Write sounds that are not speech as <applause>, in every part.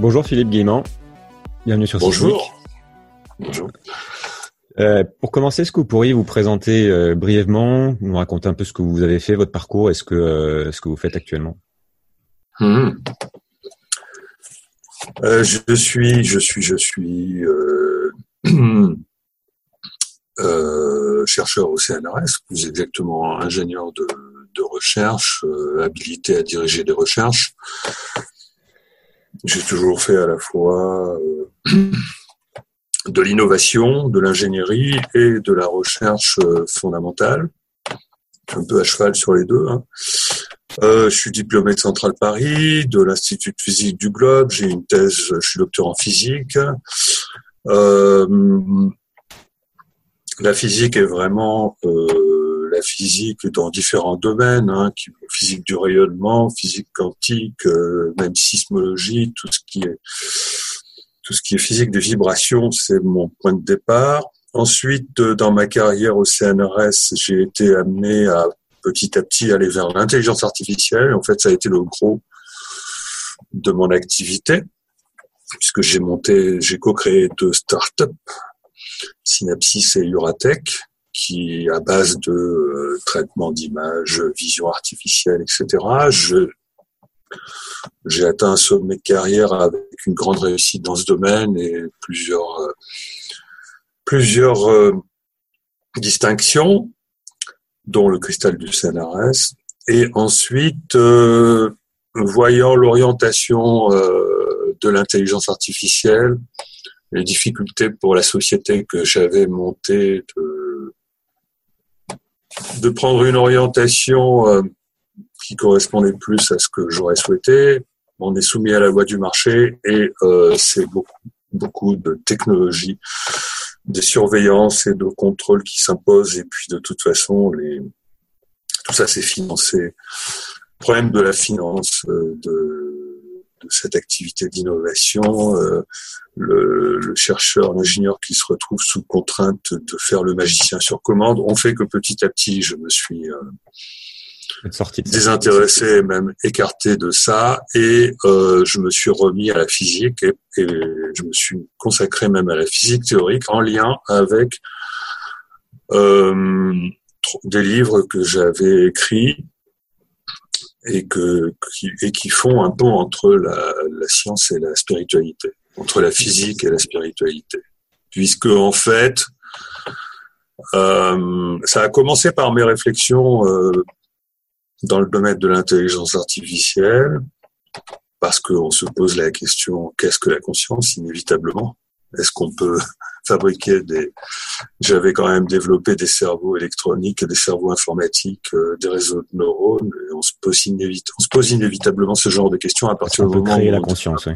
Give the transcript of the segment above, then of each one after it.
Bonjour Philippe Guillemant. Bienvenue sur Bonjour. Bonjour. Euh, pour commencer, est-ce que vous pourriez vous présenter euh, brièvement, nous raconter un peu ce que vous avez fait, votre parcours, que euh, ce que vous faites actuellement? Hmm. Euh, Je suis, je suis, je suis <clears throat> chercheur au CNRS, plus exactement ingénieur de, de recherche, habilité à diriger des recherches. J'ai toujours fait à la fois de l'innovation, de l'ingénierie et de la recherche euh, fondamentale. Un peu à cheval sur les deux. Hein. Euh, je suis diplômé de Centrale Paris, de l'Institut de physique du Globe. J'ai une thèse, je suis docteur en physique. Euh, la physique est vraiment euh, physique dans différents domaines, hein, physique du rayonnement, physique quantique, euh, même sismologie, tout ce qui est tout ce qui est physique des vibrations, c'est mon point de départ. Ensuite, euh, dans ma carrière au CNRS, j'ai été amené à petit à petit aller vers l'intelligence artificielle. En fait, ça a été le gros de mon activité, puisque j'ai monté, j'ai co-créé deux startups, Synapsis et Uratech, qui, à base de euh, traitement d'images, vision artificielle, etc., j'ai atteint un sommet de carrière avec une grande réussite dans ce domaine et plusieurs euh, plusieurs euh, distinctions, dont le cristal du CNRS. Et ensuite, euh, voyant l'orientation de l'intelligence artificielle, les difficultés pour la société que j'avais montée de prendre une orientation qui correspondait plus à ce que j'aurais souhaité. On est soumis à la loi du marché et euh, c'est beaucoup, beaucoup de technologies, des surveillances et de contrôles qui s'imposent. Et puis de toute façon, les, tout ça c'est financé. Le problème de la finance euh, de, de cette activité d'innovation, euh, le, le, chercheur, l'ingénieur qui se retrouve sous contrainte de faire le magicien sur commande, ont fait que petit à petit, je me suis euh, désintéressé, même écarté de ça, et euh, je me suis remis à la physique et, et, je me suis consacré même à la physique théorique en lien avec euh, des livres que j'avais écrits et que qui, et qui font un pont entre la, la science et la spiritualité, entre la physique et la spiritualité, puisque en fait euh, ça a commencé par mes réflexions euh, dans le domaine de l'intelligence artificielle, parce qu'on se pose la question qu'est-ce que la conscience inévitablement? Est-ce qu'on peut <laughs> fabriquer des J'avais quand même développé des cerveaux électroniques, des cerveaux informatiques, euh, des réseaux de neurones. Et on se pose on se pose inévitablement ce genre de questions à partir du moment créer la conscience. Oui.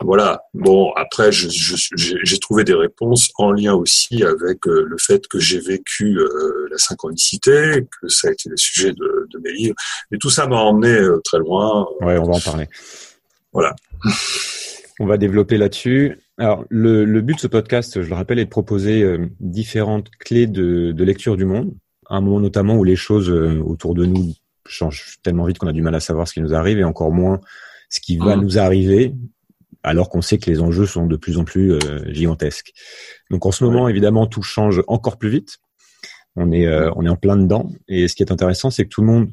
Voilà. Bon, après, j'ai trouvé des réponses en lien aussi avec euh, le fait que j'ai vécu euh, la synchronicité, que ça a été le sujet de, de mes livres. Et tout ça m'a emmené très loin. Ouais, on va en parler. Voilà. On va développer là-dessus. Alors, le, le, but de ce podcast, je le rappelle, est de proposer différentes clés de, de, lecture du monde. À un moment notamment où les choses autour de nous changent tellement vite qu'on a du mal à savoir ce qui nous arrive et encore moins ce qui va mmh. nous arriver alors qu'on sait que les enjeux sont de plus en plus euh, gigantesques. Donc en ce moment, évidemment, tout change encore plus vite. On est, euh, on est en plein dedans. Et ce qui est intéressant, c'est que tout le monde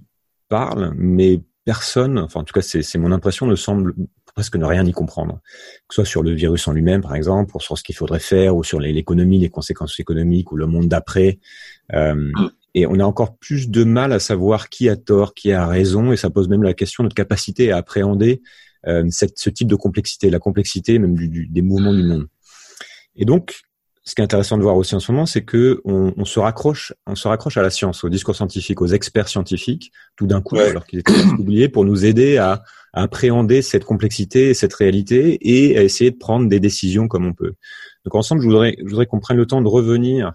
parle, mais personne, enfin en tout cas c'est mon impression, ne semble presque ne rien y comprendre. Que ce soit sur le virus en lui-même, par exemple, ou sur ce qu'il faudrait faire, ou sur l'économie, les conséquences économiques, ou le monde d'après. Euh, et on a encore plus de mal à savoir qui a tort, qui a raison, et ça pose même la question de notre capacité à appréhender euh, ce type de complexité, la complexité même des mouvements du monde. Et donc, ce qui est intéressant de voir aussi en ce moment, c'est que on, on, se raccroche, on se raccroche à la science, au discours scientifique, aux experts scientifiques, tout d'un coup, alors qu'ils étaient oubliés, pour nous aider à, à, appréhender cette complexité, cette réalité, et à essayer de prendre des décisions comme on peut. Donc ensemble, je voudrais, je voudrais qu'on prenne le temps de revenir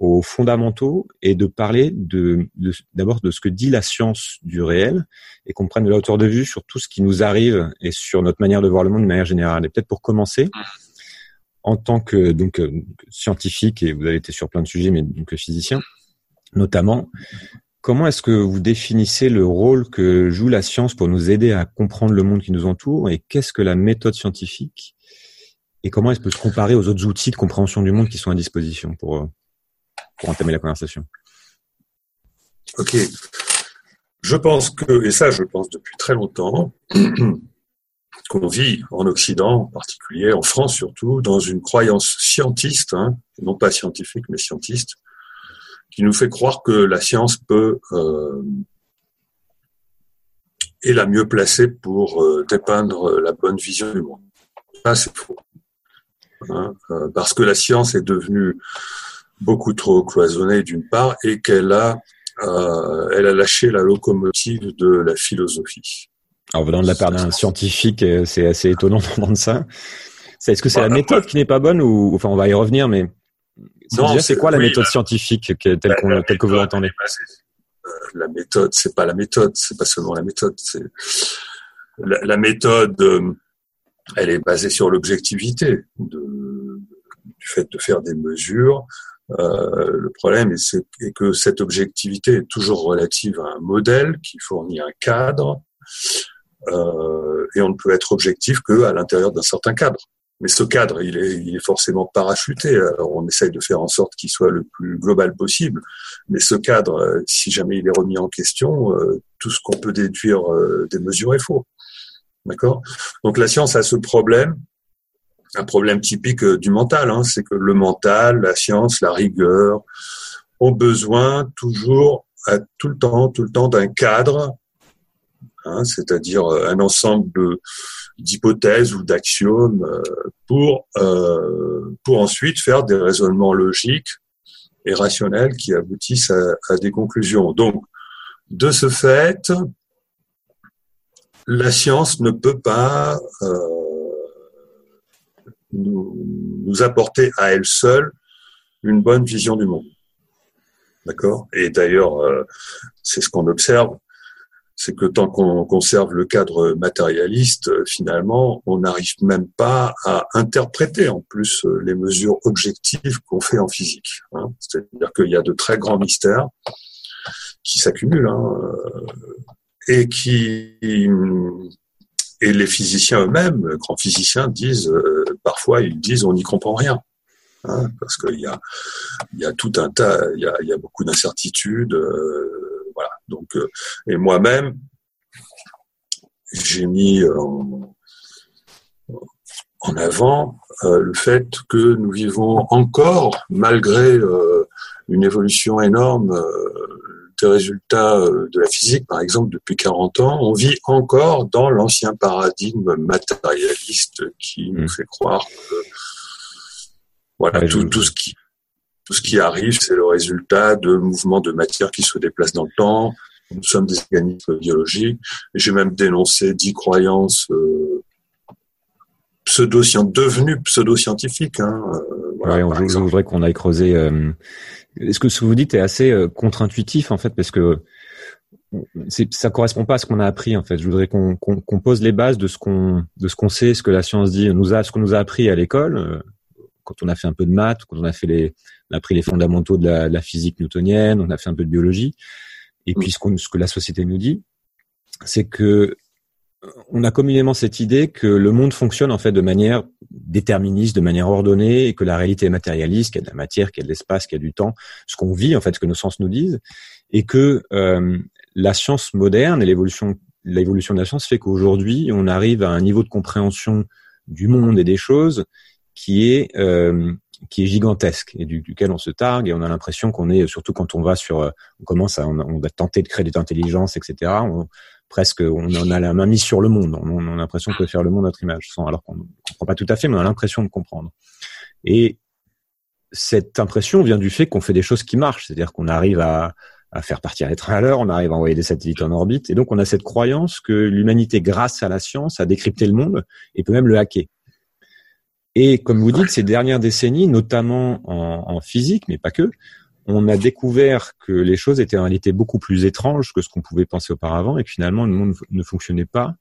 aux fondamentaux et de parler de d'abord de, ce que dit la science du réel et qu'on prenne de la hauteur de vue sur tout ce qui nous arrive et sur notre manière de voir le monde de manière générale. Et peut-être pour commencer, en tant que donc euh, scientifique et vous avez été sur plein de sujets, mais donc physicien notamment, comment est-ce que vous définissez le rôle que joue la science pour nous aider à comprendre le monde qui nous entoure et qu'est-ce que la méthode scientifique et comment elle peut se comparer aux autres outils de compréhension du monde qui sont à disposition pour euh, pour entamer la conversation? Ok. Je pense que, et ça je pense depuis très longtemps, <clears throat> qu'on vit en Occident, en particulier en France surtout, dans une croyance scientiste, hein, non pas scientifique mais scientiste, qui nous fait croire que la science peut euh, est la mieux placée pour euh, dépeindre la bonne vision du monde. Ça c'est faux, hein, euh, parce que la science est devenue beaucoup trop cloisonnée d'une part et qu'elle a euh, elle a lâché la locomotive de la philosophie. Alors venant de la part d'un scientifique, euh, c'est assez étonnant <laughs> d'entendre ça. Est-ce que c'est la méthode qui n'est pas bonne ou enfin on va y revenir, mais c'est quoi la méthode scientifique telle, que vous l'entendez? euh, La méthode, c'est pas la méthode, c'est pas seulement la méthode. La, méthode, euh, elle est basée sur l'objectivité du fait de faire des mesures, euh, le problème est, que cette objectivité est toujours relative à un modèle qui fournit un cadre, euh, et on ne peut être objectif qu'à l'intérieur d'un certain cadre. Mais ce cadre, il est, il est forcément parachuté. Alors on essaye de faire en sorte qu'il soit le plus global possible. Mais ce cadre, si jamais il est remis en question, euh, tout ce qu'on peut déduire des mesures est faux. D'accord? Donc la science a ce problème un problème typique euh, du mental, hein, c'est que le mental, la science, la rigueur ont besoin toujours, tout le temps, tout le temps d'un cadre, hein, c'est-à-dire euh, un ensemble d'hypothèses ou d'axiomes euh, pour pour ensuite faire des raisonnements logiques et rationnels qui aboutissent à, des conclusions. Donc, de ce fait, la science ne peut pas nous, apporter à elle seule une bonne vision du monde. D'accord? Et d'ailleurs, euh, c'est ce qu'on observe, c'est que tant qu'on conserve le cadre matérialiste, euh, finalement, on n'arrive même pas à interpréter en plus euh, les mesures objectives qu'on fait en physique. Hein. C'est-à-dire qu'il y a de très grands mystères qui s'accumulent hein, et qui et les physiciens eux-mêmes, grands physiciens, disent euh, parfois ils disent on n'y comprend rien. Hein, parce qu'il y a, tout un tas, il y a, beaucoup d'incertitudes. Euh. Donc, euh, et moi-même, j'ai mis en, en avant le fait que nous vivons encore, malgré une évolution énorme des résultats euh, de la physique, par exemple, depuis 40 ans, on vit encore dans l'ancien paradigme matérialiste qui nous hmm. fait croire que voilà, tout, tout, ce qui tout ce qui arrive, c'est le résultat de mouvements de matière qui se déplacent dans le temps. Nous sommes des organismes biologiques. J'ai même dénoncé dix croyances euh, pseudo devenues pseudo-scientifiques. Hein, euh, voilà, ouais, on voudrait qu'on aille creuser euh, est-ce que ce que vous dites est assez euh, contre-intuitif en fait parce que ça correspond pas à ce qu'on a appris en fait. Je voudrais qu'on pose les bases de ce qu'on de ce qu'on sait, ce que la science dit, nous a ce qu'on nous a appris à l'école euh, quand on a fait un peu de maths, quand on a fait les on a appris les fondamentaux de la, physique newtonienne, on a fait un peu de biologie. Et puis ce, ce que la société nous dit, c'est que on a communément cette idée que le monde fonctionne en fait de manière déterministe, de manière ordonnée, et que la réalité est matérialiste, qu'il y a de la matière, qu'il y a de l'espace, qu'il y a du temps, ce qu'on vit en fait, ce que nos sens nous disent, et que euh, la science moderne et l'évolution, l'évolution de la science fait qu'aujourd'hui on arrive à un niveau de compréhension du monde et des choses qui est euh, qui est gigantesque et duquel on se targue et on a l'impression qu'on est surtout quand on va sur on commence à on, va tenter de créer des intelligences etc on, presque, on en a la main mise sur le monde. On, a l'impression peut faire le monde à notre image, sans, alors qu'on ne comprend pas tout à fait, mais on a l'impression de comprendre. Et cette impression vient du fait qu'on fait des choses qui marchent, c'est-à-dire qu'on arrive à, à faire partir les trains à l'heure, on arrive à envoyer des satellites en orbite, et donc on a cette croyance que l'humanité, grâce à la science, a décrypté le monde et peut même le hacker. Et comme vous dites, ces dernières décennies, notamment en, en physique, mais pas que, on a découvert que les choses étaient en réalité beaucoup plus étranges que ce qu'on pouvait penser auparavant, et que finalement le monde ne fonctionnait pas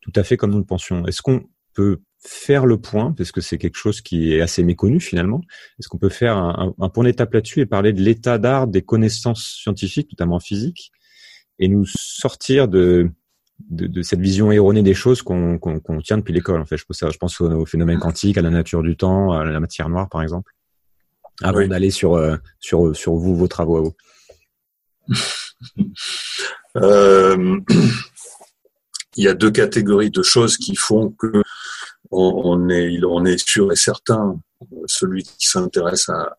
tout à fait comme nous le pensions. Est-ce qu'on peut faire le point, parce que c'est quelque chose qui est assez méconnu finalement. Est-ce qu'on peut faire un, un, point d'étape là-dessus et parler de l'état d'art des connaissances scientifiques, notamment en physique, et nous sortir de, de, de cette vision erronée des choses qu'on tient depuis l'école. En fait, je pense, je pense au, phénomène quantique, à la nature du temps, à la matière noire, par exemple. Avant d'aller sur, euh, sur, sur vous, vos travaux à vous. <laughs> euh, <clears throat> il y a deux catégories de choses qui font que on, est, on est sûr et certain, celui qui s'intéresse à,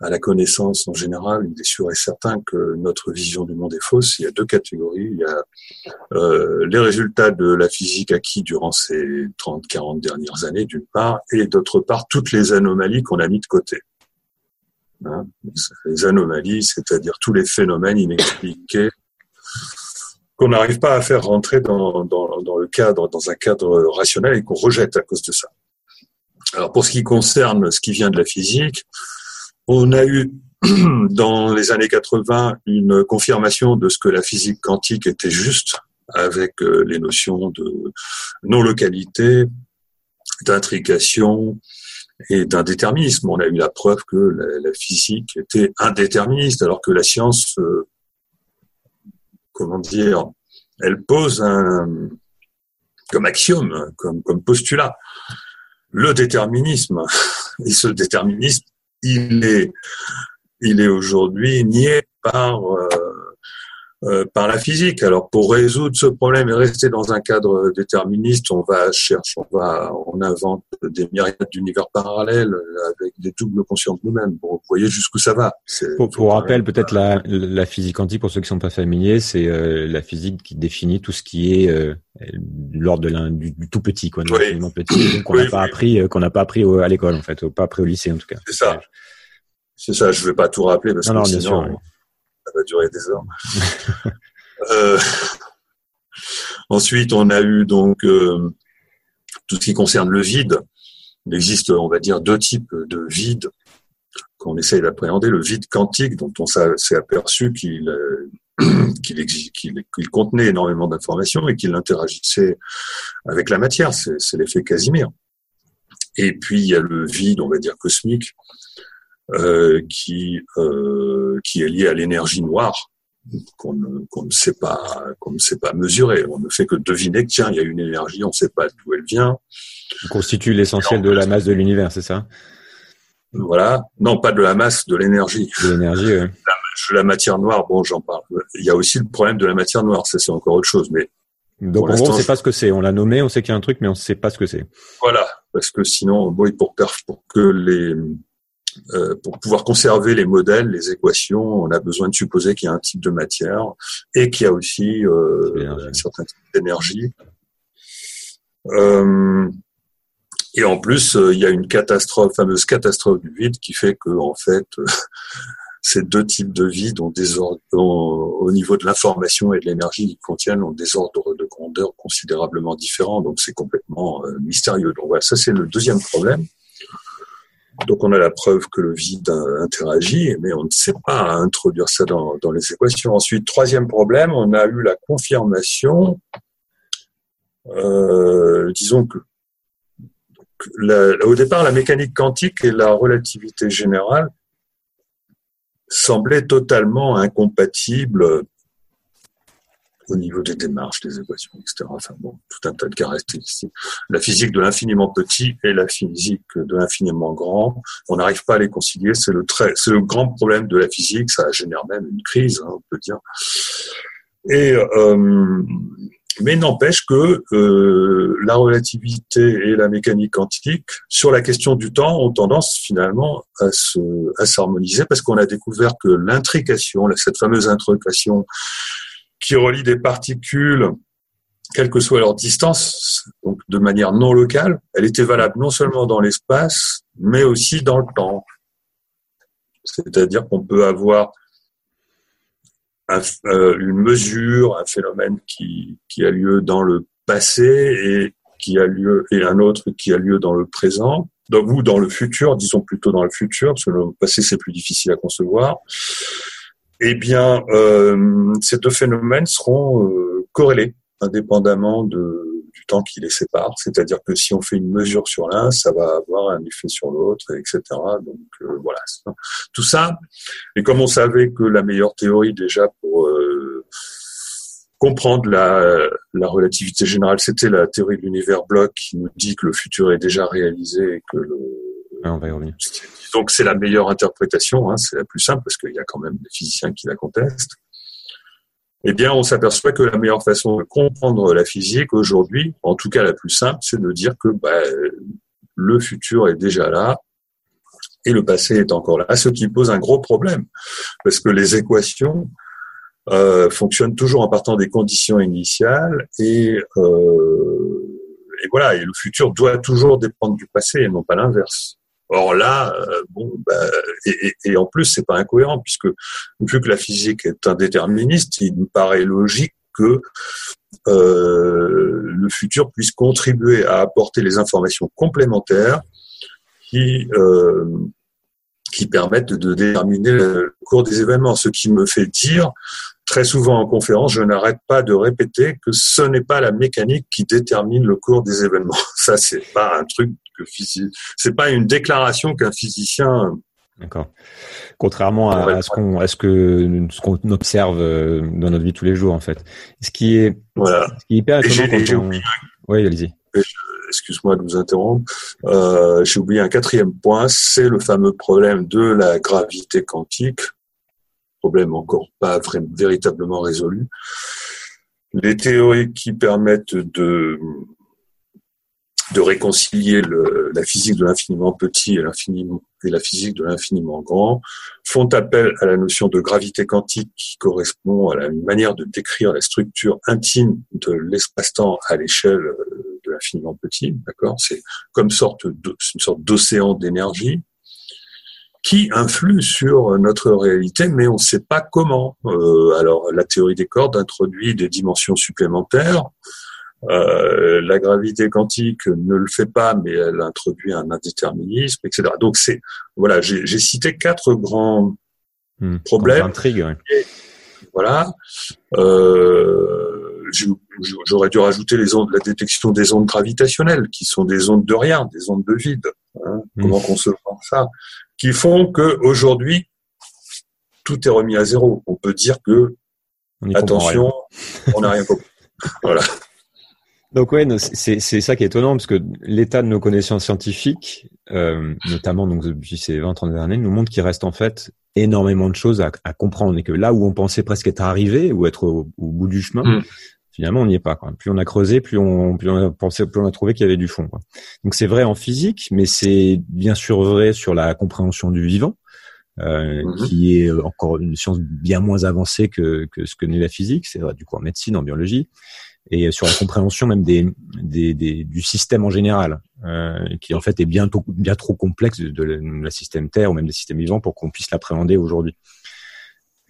à la connaissance en général, il est sûr et certain que notre vision du monde est fausse. Il y a deux catégories. Il y a euh, les résultats de la physique acquis durant ces 30-40 dernières années, d'une part, et d'autre part, toutes les anomalies qu'on a mis de côté. Hein? Les anomalies, c'est-à-dire tous les phénomènes inexpliqués qu'on n'arrive pas à faire rentrer dans, dans, dans, le cadre, dans un cadre rationnel et qu'on rejette à cause de ça. Alors pour ce qui concerne ce qui vient de la physique, on a eu <clears throat> dans les années 80 une confirmation de ce que la physique quantique était juste avec euh, les notions de non-localité, d'intrication et d'indéterminisme. On a eu la preuve que la, physique était indéterministe alors que la science euh, comment dire, elle pose un, comme axiome, comme, comme postulat, le déterminisme. Et ce déterminisme, il est, il est aujourd'hui nié par euh, euh, par la physique. Alors pour résoudre ce problème et rester dans un cadre déterministe, on va chercher, on va, on invente des myriades d'univers parallèles avec des doubles consciences nous-mêmes. Bon, vous voyez jusqu'où ça va. Pour, pour rappel, peut-être la, la, physique quantique pour ceux qui sont pas familiers, c'est euh, la physique qui définit tout ce qui est euh, l'ordre de du, du, tout petit, quoi, oui. petit, <coughs> qu'on n'a pas appris, qu'on n'a pas appris à l'école en fait, pas appris au lycée en tout cas. C'est ça. C'est ça. Je vais pas tout rappeler parce non, que non, sinon. Sûr, ça va durer des heures. <laughs> euh, ensuite, on a eu donc euh, tout ce qui concerne le vide. Il existe, on va dire, deux types de vide qu'on essaye d'appréhender. Le vide quantique, dont on s'est aperçu qu'il <clears throat> qu'il qu contenait énormément d'informations et qu'il interagissait avec la matière. C'est l'effet Casimir. Et puis, il y a le vide, on va dire, cosmique, euh, qui euh, qui est lié à l'énergie noire qu'on ne, qu ne sait pas qu'on ne sait pas mesurer. On ne fait que deviner que tiens, il y a une énergie, on ne sait pas d'où elle vient. Qui constitue l'essentiel de la masse de l'univers, c'est ça? Voilà, non pas de la masse, de l'énergie. De l'énergie. Ouais. La, la, matière noire, bon, j'en parle. Il y a aussi le problème de la matière noire, ça c'est encore autre chose, mais donc en gros, on ne sait pas ce que c'est. On l'a nommé, on sait qu'il y a un truc, mais on ne sait pas ce que c'est. Voilà, parce que sinon, bon, pour, pour que les euh, pour pouvoir conserver les modèles, les équations, on a besoin de supposer qu'il y a un type de matière et qu'il y a aussi euh, un certain type d'énergie. Euh, et en plus, il y a une catastrophe, fameuse catastrophe du vide, qui fait que en fait, <laughs> ces deux types de vide ont des ordres, ont, au niveau de l'information et de l'énergie qu'ils contiennent ont des ordres de grandeur considérablement différents. Donc c'est complètement mystérieux. Donc voilà, ça c'est le deuxième problème. Donc on a la preuve que le vide interagit, mais on ne sait pas introduire ça dans, les équations. Ensuite, troisième problème, on a eu la confirmation, euh, disons que, au départ, la mécanique quantique et la relativité générale semblaient totalement incompatibles au niveau des démarches, des équations, etc. Enfin bon, tout un tas de caractéristiques. La physique de l'infiniment petit et la physique de l'infiniment grand, on n'arrive pas à les concilier. C'est le très, c'est le grand problème de la physique. Ça génère même une crise, hein, on peut dire. Et euh, mais n'empêche que euh, la relativité et la mécanique quantique, sur la question du temps, ont tendance finalement à se à s'harmoniser parce qu'on a découvert que l'intrication, cette fameuse intrication qui relie des particules, quelle que soit leur distance, donc de manière non locale, elle était valable non seulement dans l'espace, mais aussi dans le temps. C'est-à-dire qu'on peut avoir euh, une mesure, un phénomène qui, qui a lieu dans le passé et qui a lieu et un autre qui a lieu dans le présent, ou dans le futur, disons plutôt dans le futur, parce que le passé c'est plus difficile à concevoir. Eh bien, euh, ces deux phénomènes seront euh, corrélés indépendamment de, du temps qui les sépare. C'est-à-dire que si on fait une mesure sur l'un, ça va avoir un effet sur l'autre, etc. Donc euh, voilà, tout ça. Et comme on savait que la meilleure théorie déjà pour euh, comprendre la, la, relativité générale, c'était la théorie de l'univers bloc qui nous dit que le futur est déjà réalisé et que le Donc c'est la meilleure interprétation, hein, c'est la plus simple parce qu'il y a quand même des physiciens qui la contestent. Eh bien, on s'aperçoit que la meilleure façon de comprendre la physique aujourd'hui, en tout cas la plus simple, c'est de dire que bah, le futur est déjà là et le passé est encore là, ce qui pose un gros problème, parce que les équations euh, fonctionnent toujours en partant des conditions initiales et, euh, et voilà, et le futur doit toujours dépendre du passé et non pas l'inverse. Or là, euh, bon, bah, et, en plus, c'est pas incohérent puisque vu que la physique est indéterministe, il me paraît logique que euh, le futur puisse contribuer à apporter les informations complémentaires qui euh, qui permettent de déterminer le cours des événements. Ce qui me fait dire très souvent en conférence, je n'arrête pas de répéter que ce n'est pas la mécanique qui détermine le cours des événements. <laughs> Ça, c'est pas un truc que c'est pas une déclaration qu'un physicien. D'accord. Contrairement à, ce qu'on, ce que ce qu'on observe euh, dans notre vie tous les jours, en fait. Ce qui est, voilà. ce qui est hyper étonnant. Oui, allez-y. Excuse-moi de vous interrompre. Euh, j'ai oublié un quatrième point, c'est le fameux problème de la gravité quantique problème encore pas vraiment, véritablement résolu. Les théories qui permettent de, de réconcilier le, la physique de l'infiniment petit et, la physique de l'infiniment grand font appel à la notion de gravité quantique qui correspond à la manière de décrire la structure intime de l'espace-temps à l'échelle de l'infiniment petit. D'accord? C'est comme sorte de, une sorte d'océan d'énergie qui influe sur notre réalité, mais on ne sait pas comment. Euh, alors, la théorie des cordes introduit des dimensions supplémentaires. Euh, la gravité quantique ne le fait pas, mais elle introduit un indéterminisme, etc. Donc, c'est voilà, j'ai cité quatre grands hmm, problèmes. Intrigue, voilà. Euh, J'aurais dû rajouter les ondes, la détection des ondes gravitationnelles, qui sont des ondes de rien, des ondes de vide. Hein. Hmm. Comment concevoir ça? Qui font que aujourd'hui tout est remis à zéro. On peut dire que attention, on n'a rien compris. <laughs> voilà. Donc ouais, c'est c'est ça qui est étonnant parce que l'état de nos connaissances scientifiques, euh, notamment donc depuis ces 20-30 dernières années, nous montre qu'il reste en fait énormément de choses à, à, comprendre et que là où on pensait presque être arrivé ou être au, bout du chemin, mm finalement on n'y est pas. Quoi. Plus on a creusé, plus on, plus on a pensé, plus on a trouvé qu'il y avait du fond. Quoi. Donc c'est vrai en physique, mais c'est bien sûr vrai sur la compréhension du vivant, euh, mhm. qui est encore une science bien moins avancée que, que ce que n'est la physique. C'est vrai du coup en médecine, en biologie, et sur la compréhension même des, des, des du système en général, euh, qui en fait est bien, bien trop complexe de, de la système Terre ou même des systèmes vivants pour qu'on puisse l'appréhender aujourd'hui.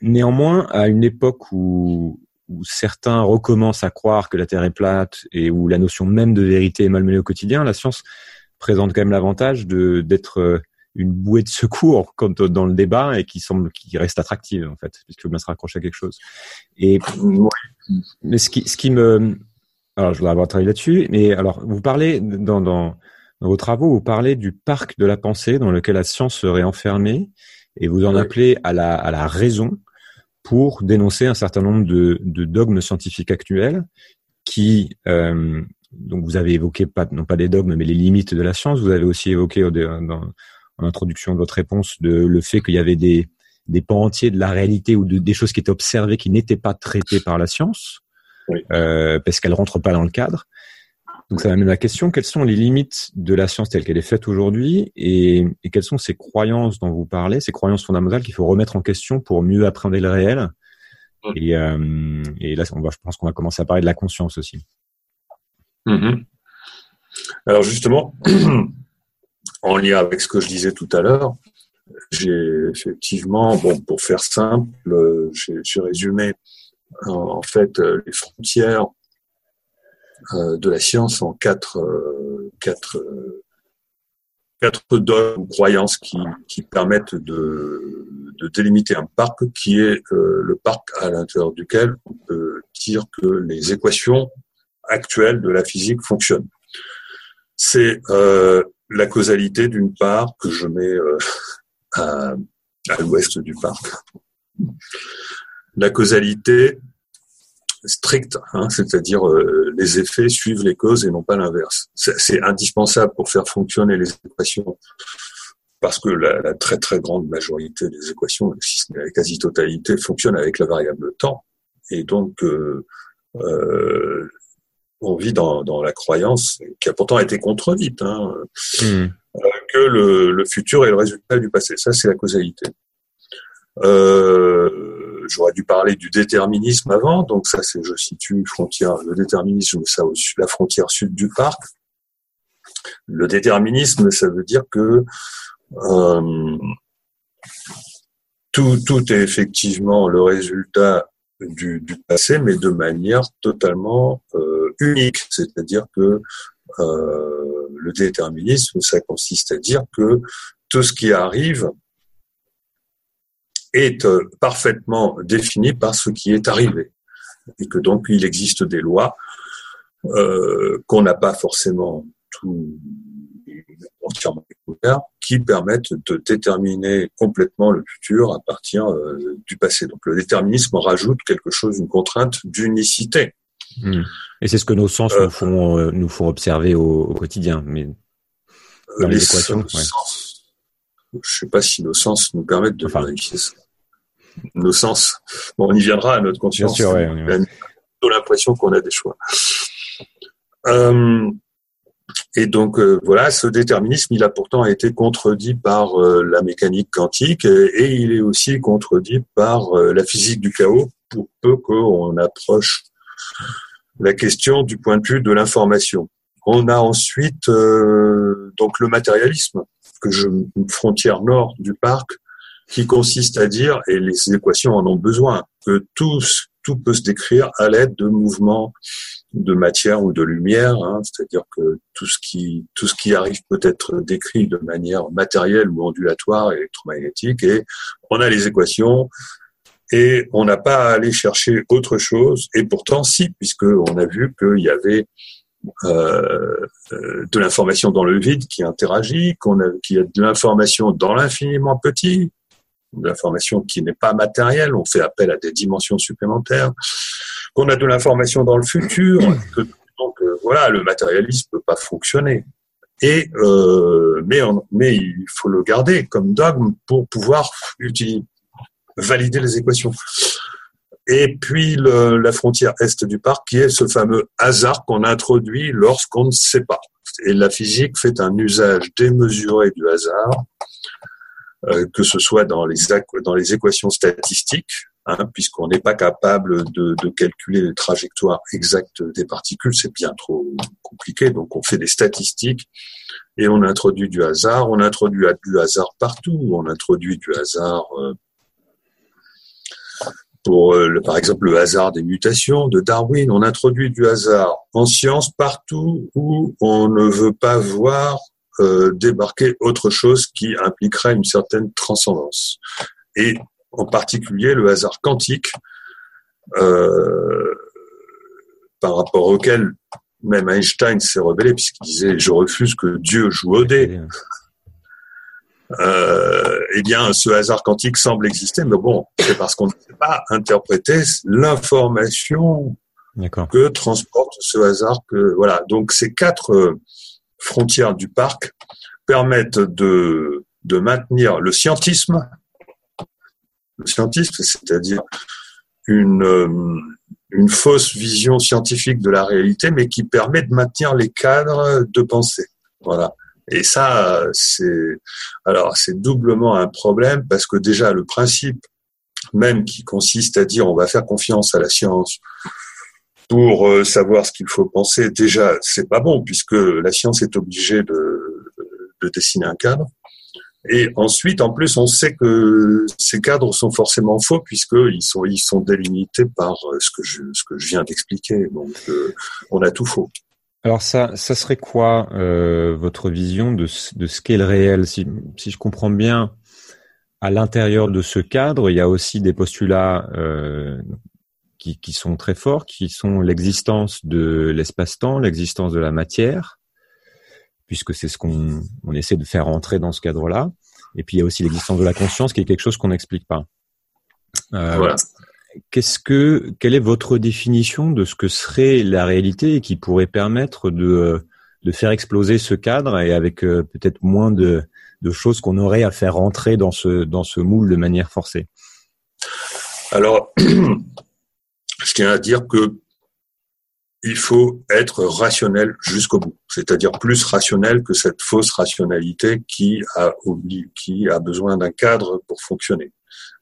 Néanmoins, à une époque où, où certains recommencent à croire que la Terre est plate et où la notion même de vérité est malmenée au quotidien, la science présente quand même l'avantage d'être euh, une bouée de secours <laughs> quand dans le débat et qui semble qui reste attractive en fait puisqu'il faut bien se raccrocher à quelque chose. Et mais ce qui ce qui me alors je voudrais avoir travaillé là-dessus, mais alors vous parlez dans, dans dans vos travaux, vous parlez du parc de la pensée dans lequel la science serait enfermée et vous en appelez à la à la raison pour dénoncer un certain nombre de, de dogmes scientifiques actuels qui euh, donc vous avez évoqué pas non pas des dogmes mais les limites de la science. Vous avez aussi évoqué dans, en introduction de votre réponse de le fait qu'il y avait des des pans entiers de la réalité ou de, des choses qui étaient observées qui n'étaient pas traitées par la science euh, parce qu'elles rentrent pas dans le cadre. Donc ça m'amène à la question, quelles sont les limites de la science telle qu'elle est faite aujourd'hui et, et, quelles sont ces croyances dont vous parlez, ces croyances fondamentales qu'il faut remettre en question pour mieux appréhender le réel et, euh, et, là, on va, je pense qu'on va commencer à parler de la conscience aussi. Mm-hmm. Alors justement, <clears throat> en lien avec ce que je disais tout à l'heure, j'ai effectivement, bon, pour faire simple, euh, j'ai résumé en, fait les frontières de la science en quatre, quatre, quatre dogmes croyances qui, qui permettent de, de délimiter un parc qui est le parc à l'intérieur duquel on peut dire que les équations actuelles de la physique fonctionnent. C'est euh, la causalité d'une part que je mets euh, à, l'ouest du parc. La causalité stricte, hein, c'est-à-dire euh, les effets suivent les causes et non pas l'inverse. C'est indispensable pour faire fonctionner les équations parce que la, très très grande majorité des équations, si ce n'est la quasi-totalité, fonctionnent avec la variable temps. Et donc, euh, euh, on vit dans, dans, la croyance, qui a pourtant été contredite, hein, hmm. euh, que le, le, futur est le résultat du passé. Ça, c'est la causalité. Euh, J'aurais dû parler du déterminisme avant, donc ça, c'est je situe frontière, le déterminisme, ça au la frontière sud du parc. Le déterminisme, ça veut dire que euh, tout, tout est effectivement le résultat du, du, passé, mais de manière totalement euh, unique. C'est-à-dire que euh, le déterminisme, ça consiste à dire que tout ce qui arrive est euh, parfaitement défini par ce qui est arrivé. Et que donc il existe des lois euh, qu'on n'a pas forcément tout entièrement découvert, qui permettent de déterminer complètement le futur à partir euh, du passé. Donc le déterminisme rajoute quelque chose, une contrainte d'unicité. Hmm. Et c'est ce que nos sens nous, font, euh, nous font observer au, quotidien. Mais dans les, équations, ouais. je ne sais pas si nos sens nous permettent de vérifier ça. Nos sens, bon, on y viendra à notre conscience. Bien sûr, ouais, on on a l'impression qu'on a des choix. Euh, et donc euh, voilà, ce déterminisme, il a pourtant été contredit par euh, la mécanique quantique et, il est aussi contredit par euh, la physique du chaos pour peu qu'on approche la question du point de vue de l'information. On a ensuite donc le matérialisme, que je, une frontière nord du parc, qui consiste à dire, et les équations en ont besoin, que tout, tout peut se décrire à l'aide de mouvements de matière ou de lumière, hein, c'est-à-dire que tout ce qui tout ce qui arrive peut être décrit de manière matérielle ou ondulatoire, électromagnétique, et on a les équations et on n'a pas à aller chercher autre chose. Et pourtant, si, puisque on a vu qu'il y avait euh, euh, de l'information dans le vide qui interagit, qu'on a qu'il y a de l'information dans l'infiniment petit, de l'information qui n'est pas matérielle. On fait appel à des dimensions supplémentaires qu'on a de l'information dans le futur, <clears throat> que donc euh, voilà, le matérialisme peut pas fonctionner. Et euh, mais mais il faut le garder comme dogme pour pouvoir utiliser, valider les équations. Et puis le, la frontière est du parc, qui est ce fameux hasard qu'on introduit lorsqu'on ne sait pas. Et la physique fait un usage démesuré du hasard, que ce soit dans les, dans les équations statistiques, Hein, puisqu'on n'est pas capable de, de, calculer les trajectoires exactes des particules, c'est bien trop compliqué. Donc on fait des statistiques et on introduit du hasard. On introduit du hasard partout. On introduit du hasard euh, pour, euh, par exemple, le hasard des mutations de Darwin. On introduit du hasard en science partout où on ne veut pas voir euh, débarquer autre chose qui impliquerait une certaine transcendance. Et en particulier le hasard quantique, euh, par rapport auquel même Einstein s'est rebellé puisqu'il disait je refuse que Dieu joue au dé. Euh, eh bien, ce hasard quantique semble exister, mais bon, c'est parce qu'on ne sait pas interpréter l'information que transporte ce hasard. Que voilà. Donc, ces quatre euh, frontières du parc permettent de de maintenir le scientisme le scientisme, c'est-à-dire une, euh, une fausse vision scientifique de la réalité, mais qui permet de maintenir les cadres de pensée. Voilà. Et ça, c'est alors c'est doublement un problème parce que déjà le principe même qui consiste à dire on va faire confiance à la science pour euh, savoir ce qu'il faut penser, déjà c'est pas bon puisque la science est obligée de, de dessiner un cadre Et ensuite, en plus, on sait que ces cadres sont forcément faux puisqu'ils sont, ils sont délimités par ce que je, ce que je viens d'expliquer. Donc, on a tout faux. Alors ça, ça serait quoi euh, votre vision de, de ce qu'est le réel? Si, si je comprends bien, à l'intérieur de ce cadre, il y a aussi des postulats euh, qui, qui, sont très forts, qui sont l'existence de l'espace-temps, l'existence de la matière, puisque c'est ce qu'on on essaie de faire entrer dans ce cadre-là. Et puis il y a aussi l'existence de la conscience, qui est quelque chose qu'on n'explique pas. Euh, voilà. Qu'est-ce que, quelle est votre définition de ce que serait la réalité et qui pourrait permettre de, de faire exploser ce cadre et avec euh, peut-être moins de, de choses qu'on aurait à faire rentrer dans ce, dans ce moule de manière forcée? Alors, <clears throat> je tiens à dire que il faut être rationnel jusqu'au bout, c'est-à-dire plus rationnel que cette fausse rationalité qui a, qui a besoin d'un cadre pour fonctionner.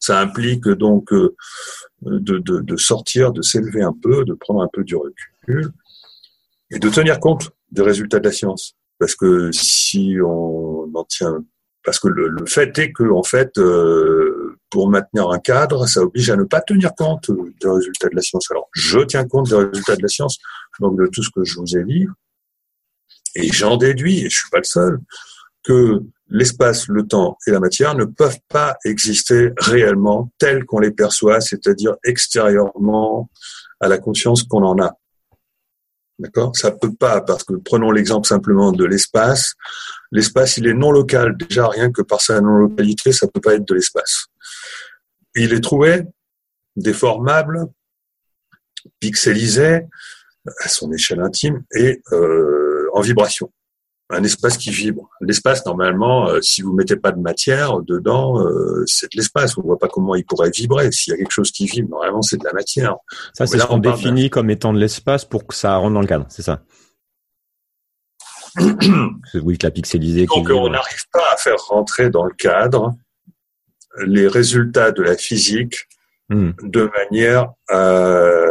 Ça implique donc euh, de, de, de sortir, de s'élever un peu, de prendre un peu du recul et de tenir compte des résultats de la science. Parce que si on en tient, parce que le, le fait est que en fait, euh, pour maintenir un cadre, ça oblige à ne pas tenir compte des résultats de la science. Alors, je tiens compte des résultats de la science, donc de tout ce que je vous ai dit, et j'en déduis, et je suis pas le seul, que l'espace, le temps et la matière ne peuvent pas exister réellement tels qu'on les perçoit, c'est-à-dire extérieurement à la conscience qu'on en a. D'accord? Ça peut pas, parce que prenons l'exemple simplement de l'espace. L'espace, il est non local. Déjà, rien que par sa non-localité, ça peut pas être de l'espace. Il est trouvé, déformable, pixelisé, à son échelle intime, et euh, en vibration un espace qui vibre. L'espace, normalement, euh, si vous mettez pas de matière dedans, euh, c'est de l'espace. On voit pas comment il pourrait vibrer. S'il y a quelque chose qui vibre, normalement, c'est de la matière. Ça, c'est ce qu'on définit comme étant de l'espace pour que ça rentre dans le cadre, c'est ça? <coughs> Oui, que la pixelisée. Donc, on n'arrive pas à faire rentrer dans le cadre les résultats de la physique hmm. de manière à...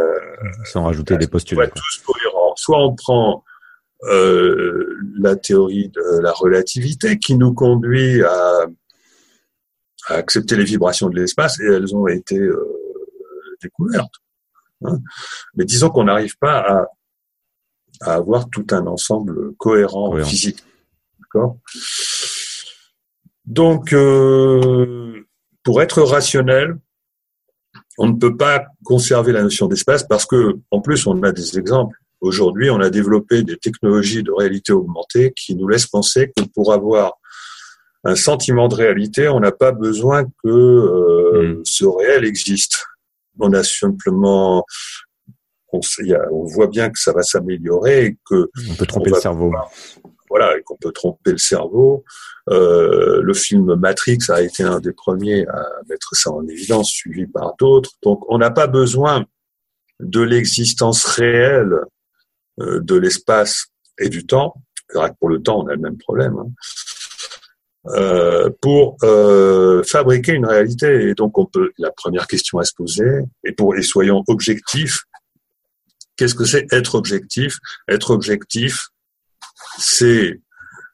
Sans rajouter des postulats. tous cohérents. Soit on prend euh, la théorie de la relativité qui nous conduit à, à accepter les vibrations de l'espace et elles ont été euh, découvertes. Hein. Mais disons qu'on n'arrive pas à, à, avoir tout un ensemble cohérent, physique. D'accord? Donc, euh, pour être rationnel, on ne peut pas conserver la notion d'espace parce que, en plus, on a des exemples Aujourd'hui, on a développé des technologies de réalité augmentée qui nous laissent penser que pour avoir un sentiment de réalité, on n'a pas besoin que euh, hmm. ce réel existe. On a simplement, on, on, voit bien que ça va s'améliorer et que on peut tromper le cerveau. Voilà, qu'on peut tromper le cerveau. Euh, le film Matrix a été un des premiers à mettre ça en évidence, suivi par d'autres. Donc, on n'a pas besoin de l'existence réelle euh, de l'espace et du temps, pour le temps, on a le même problème, hein, euh, pour fabriquer une réalité. Et donc, on peut. La première question à se poser, et pour et soyons objectifs. Qu'est-ce que c'est être objectif? Être objectif, c'est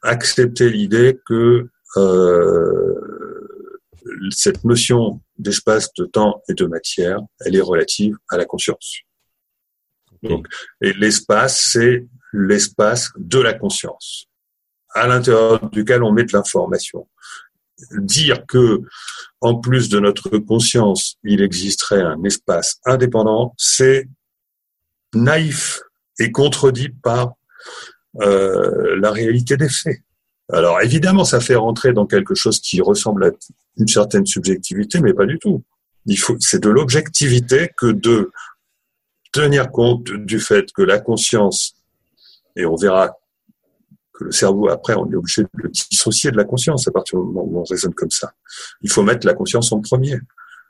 accepter l'idée que euh, cette notion d'espace, de temps et de matière, elle est relative à la conscience. Donc, et l'espace, c'est l'espace de la conscience, à l'intérieur duquel on met de l'information. Dire que, en plus de notre conscience, il existerait un espace indépendant, c'est naïf et contredit par euh, la réalité des faits. Alors évidemment, ça fait rentrer dans quelque chose qui ressemble à une certaine subjectivité, mais pas du tout. C'est de l'objectivité que de tenir compte du fait que la conscience, et on verra que le cerveau, après, on est obligé de le dissocier de la conscience à partir du moment où on raisonne comme ça. Il faut mettre la conscience en premier,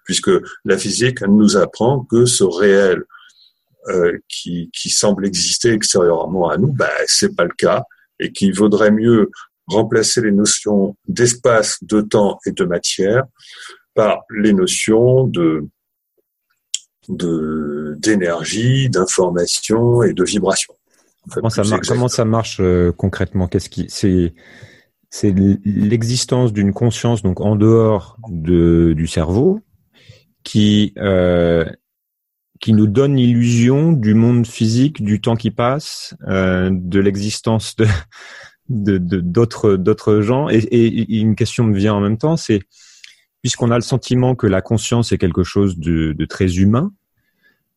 puisque la physique nous apprend que ce réel euh, qui, qui, semble exister extérieurement à nous, bah, c'est pas le cas, et qu'il vaudrait mieux remplacer les notions d'espace, de temps et de matière par les notions de de d'énergie, d'information et de vibration. Comment, ça, comment ça marche euh, concrètement? Qu'est-ce qui c'est c'est l'existence d'une conscience donc en dehors de, du cerveau qui euh, qui nous donne l'illusion du monde physique, du temps qui passe, euh, de l'existence de de d'autres d'autres gens. Et, et, une question me vient en même temps, c'est puisqu'on a le sentiment que la conscience est quelque chose de, de très humain,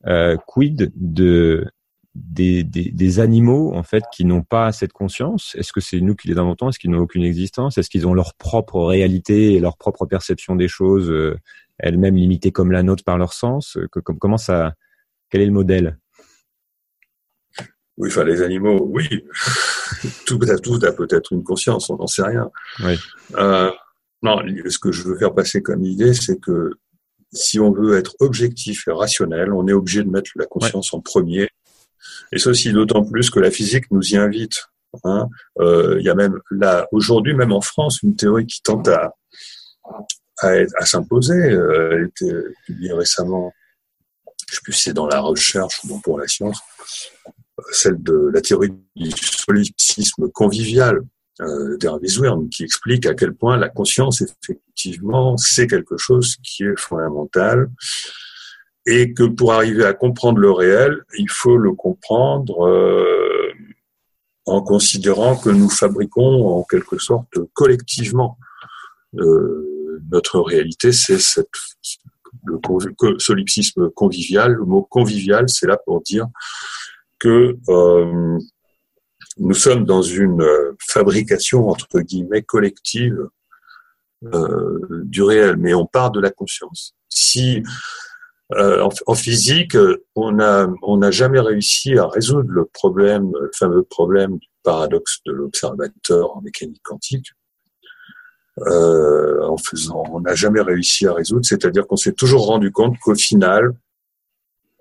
euh, quid de des, des, des, animaux en fait qui n'ont pas cette conscience? Est-ce que c'est nous qui les inventons? Est-ce qu'ils n'ont aucune existence? Est-ce qu'ils ont leur propre réalité et leur propre perception des choses, euh, elles-mêmes limitées comme la nôtre par leur sens que, Comment ça Quel est le modèle? Oui, enfin les animaux, oui, <laughs> tout a tout a peut-être une conscience, on n'en sait rien. Oui. Euh, non, ce que je veux faire passer comme idée, c'est que si on veut être objectif et rationnel, on est obligé de mettre la conscience en premier et ceci d'autant plus que la physique nous y invite. Hein. Euh, il y a même là aujourd'hui, même en France, une théorie qui tente à à, à s'imposer. Euh, elle a été publiée récemment. Je sais plus si c'est dans la recherche ou pour la science. Celle de la théorie du solipsisme convivial euh, d'Hervé qui explique à quel point la conscience, effectivement, c'est quelque chose qui est fondamental et que pour arriver à comprendre le réel, il faut le comprendre euh, en considérant que nous fabriquons en quelque sorte collectivement euh, notre réalité. C'est le solipsisme convivial. Le mot convivial, c'est là pour dire que euh, nous sommes dans une fabrication entre guillemets collective euh, du réel, mais on part de la conscience. Si euh, en, physique, on n'a jamais réussi à résoudre le problème, le fameux problème du paradoxe de l'observateur en mécanique quantique. Euh, en faisant, on n'a jamais réussi à résoudre. C'est-à-dire qu'on s'est toujours rendu compte qu'au final,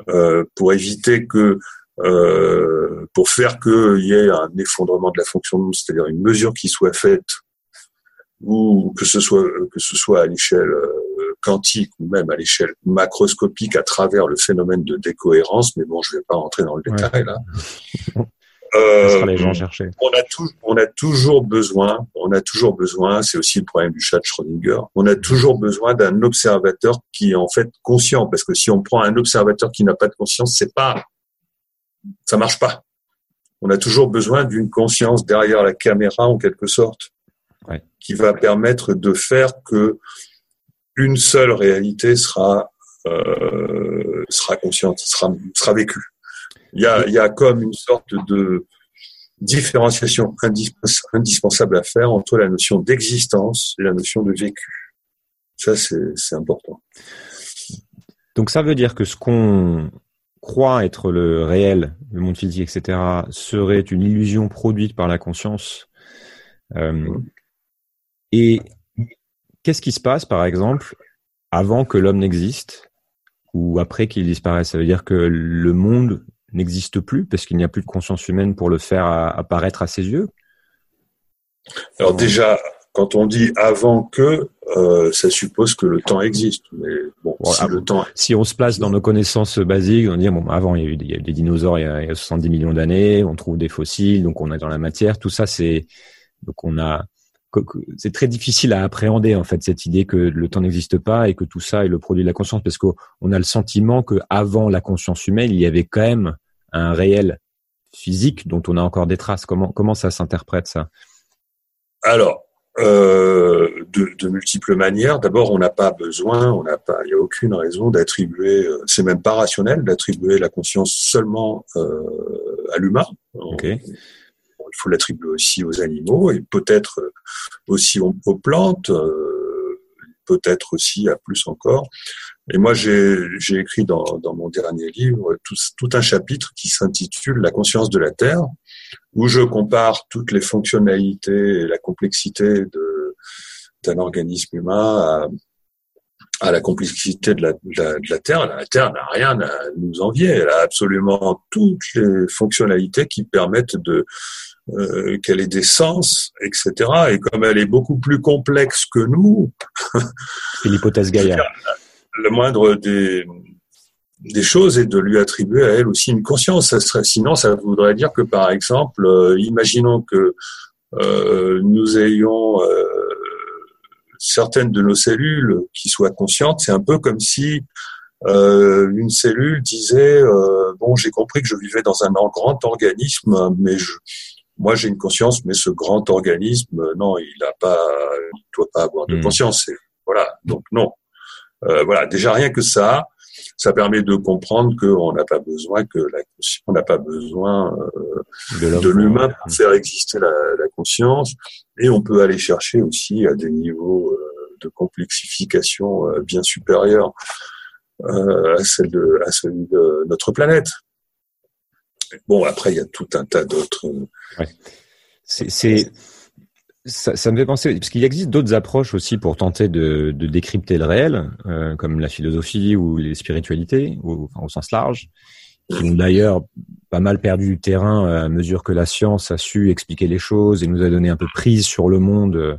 euh, pour éviter que, euh, pour faire qu'il y ait un effondrement de la fonction, c'est-à-dire une mesure qui soit faite, ou que ce soit que ce soit à l'échelle euh, quantique ou même à l'échelle macroscopique à travers le phénomène de décohérence, mais bon, je ne vais pas rentrer dans le détail là. Euh, les gens chercher. On a, tout, on a toujours besoin, on a toujours besoin, c'est aussi le problème du chat de Schrödinger, on a toujours besoin d'un observateur qui est en fait conscient, parce que si on prend un observateur qui n'a pas de conscience, c'est pas, ça marche pas. On a toujours besoin d'une conscience derrière la caméra en quelque sorte, qui va permettre de faire que une seule réalité sera euh, sera consciente, sera sera vécue. Il y a il y a comme une sorte de différenciation indispensable à faire entre la notion d'existence et la notion de vécu. Ça c'est important. Donc ça veut dire que ce qu'on croit être le réel, le monde physique, etc., serait une illusion produite par la conscience. Euh. Et Qu'est-ce qui se passe, par exemple, avant que l'homme n'existe ou après qu'il disparaisse? Ça veut dire que le monde n'existe plus parce qu'il n'y a plus de conscience humaine pour le faire apparaître à ses yeux Alors déjà, quand on dit avant que, euh, ça suppose que le temps existe. Mais bon, si, le temps... si on se place dans nos connaissances basiques, on dit bon, avant il y a eu des, des dinosaures il y, a, il y a 70 millions d'années, on trouve des fossiles, donc on est dans la matière. Tout ça, c'est donc on a c'est très difficile à appréhender en fait cette idée que le temps n'existe pas et que tout ça est le produit de la conscience parce qu'on a le sentiment que avant la conscience humaine il y avait quand même un réel physique dont on a encore des traces comment comment ça s'interprète ça? Alors euh, de, de, multiples manières. D'abord, on n'a pas besoin, on n'a pas, il n'y a aucune raison d'attribuer, euh, c'est même pas rationnel d'attribuer la conscience seulement euh, à l'humain. Okay il faut l'attribuer aussi aux animaux et peut-être aussi aux, plantes, euh, peut-être aussi à plus encore. Et moi, j'ai écrit dans, dans, mon dernier livre tout, tout un chapitre qui s'intitule La conscience de la Terre, où je compare toutes les fonctionnalités et la complexité d'un organisme humain à, à, la complexité de la, de la Terre. La Terre n'a rien à nous envier. Elle a absolument toutes les fonctionnalités qui permettent de, euh, qu'elle ait des sens, etc. Et comme elle est beaucoup plus complexe que nous, <laughs> c'est l'hypothèse Gaïa. Le moindre des, des choses est de lui attribuer à elle aussi une conscience. Ça serait, sinon, ça voudrait dire que, par exemple, euh, imaginons que euh, nous ayons euh, certaines de nos cellules qui soient conscientes. C'est un peu comme si euh, une cellule disait bon, j'ai compris que je vivais dans un grand organisme, mais je, moi j'ai une conscience, mais ce grand organisme, non, il n'a pas, il doit pas avoir de hmm. conscience. voilà, donc non. voilà, déjà rien que ça, ça permet de comprendre qu'on n'a pas besoin que la on n'a pas besoin euh, de l'humain pour faire exister la, la, conscience et on peut aller chercher aussi à des niveaux euh, de complexification euh, bien supérieurs à celle de à celui de notre planète. Bon après il y a tout un tas d'autres. Ouais. C'est ça, ça, me fait penser, parce qu'il existe d'autres approches aussi pour tenter de, de décrypter le réel, euh, comme la philosophie ou les spiritualités, ou, enfin, au sens large, qui ont d'ailleurs pas mal perdu du terrain à mesure que la science a su expliquer les choses et nous a donné un peu prise sur le monde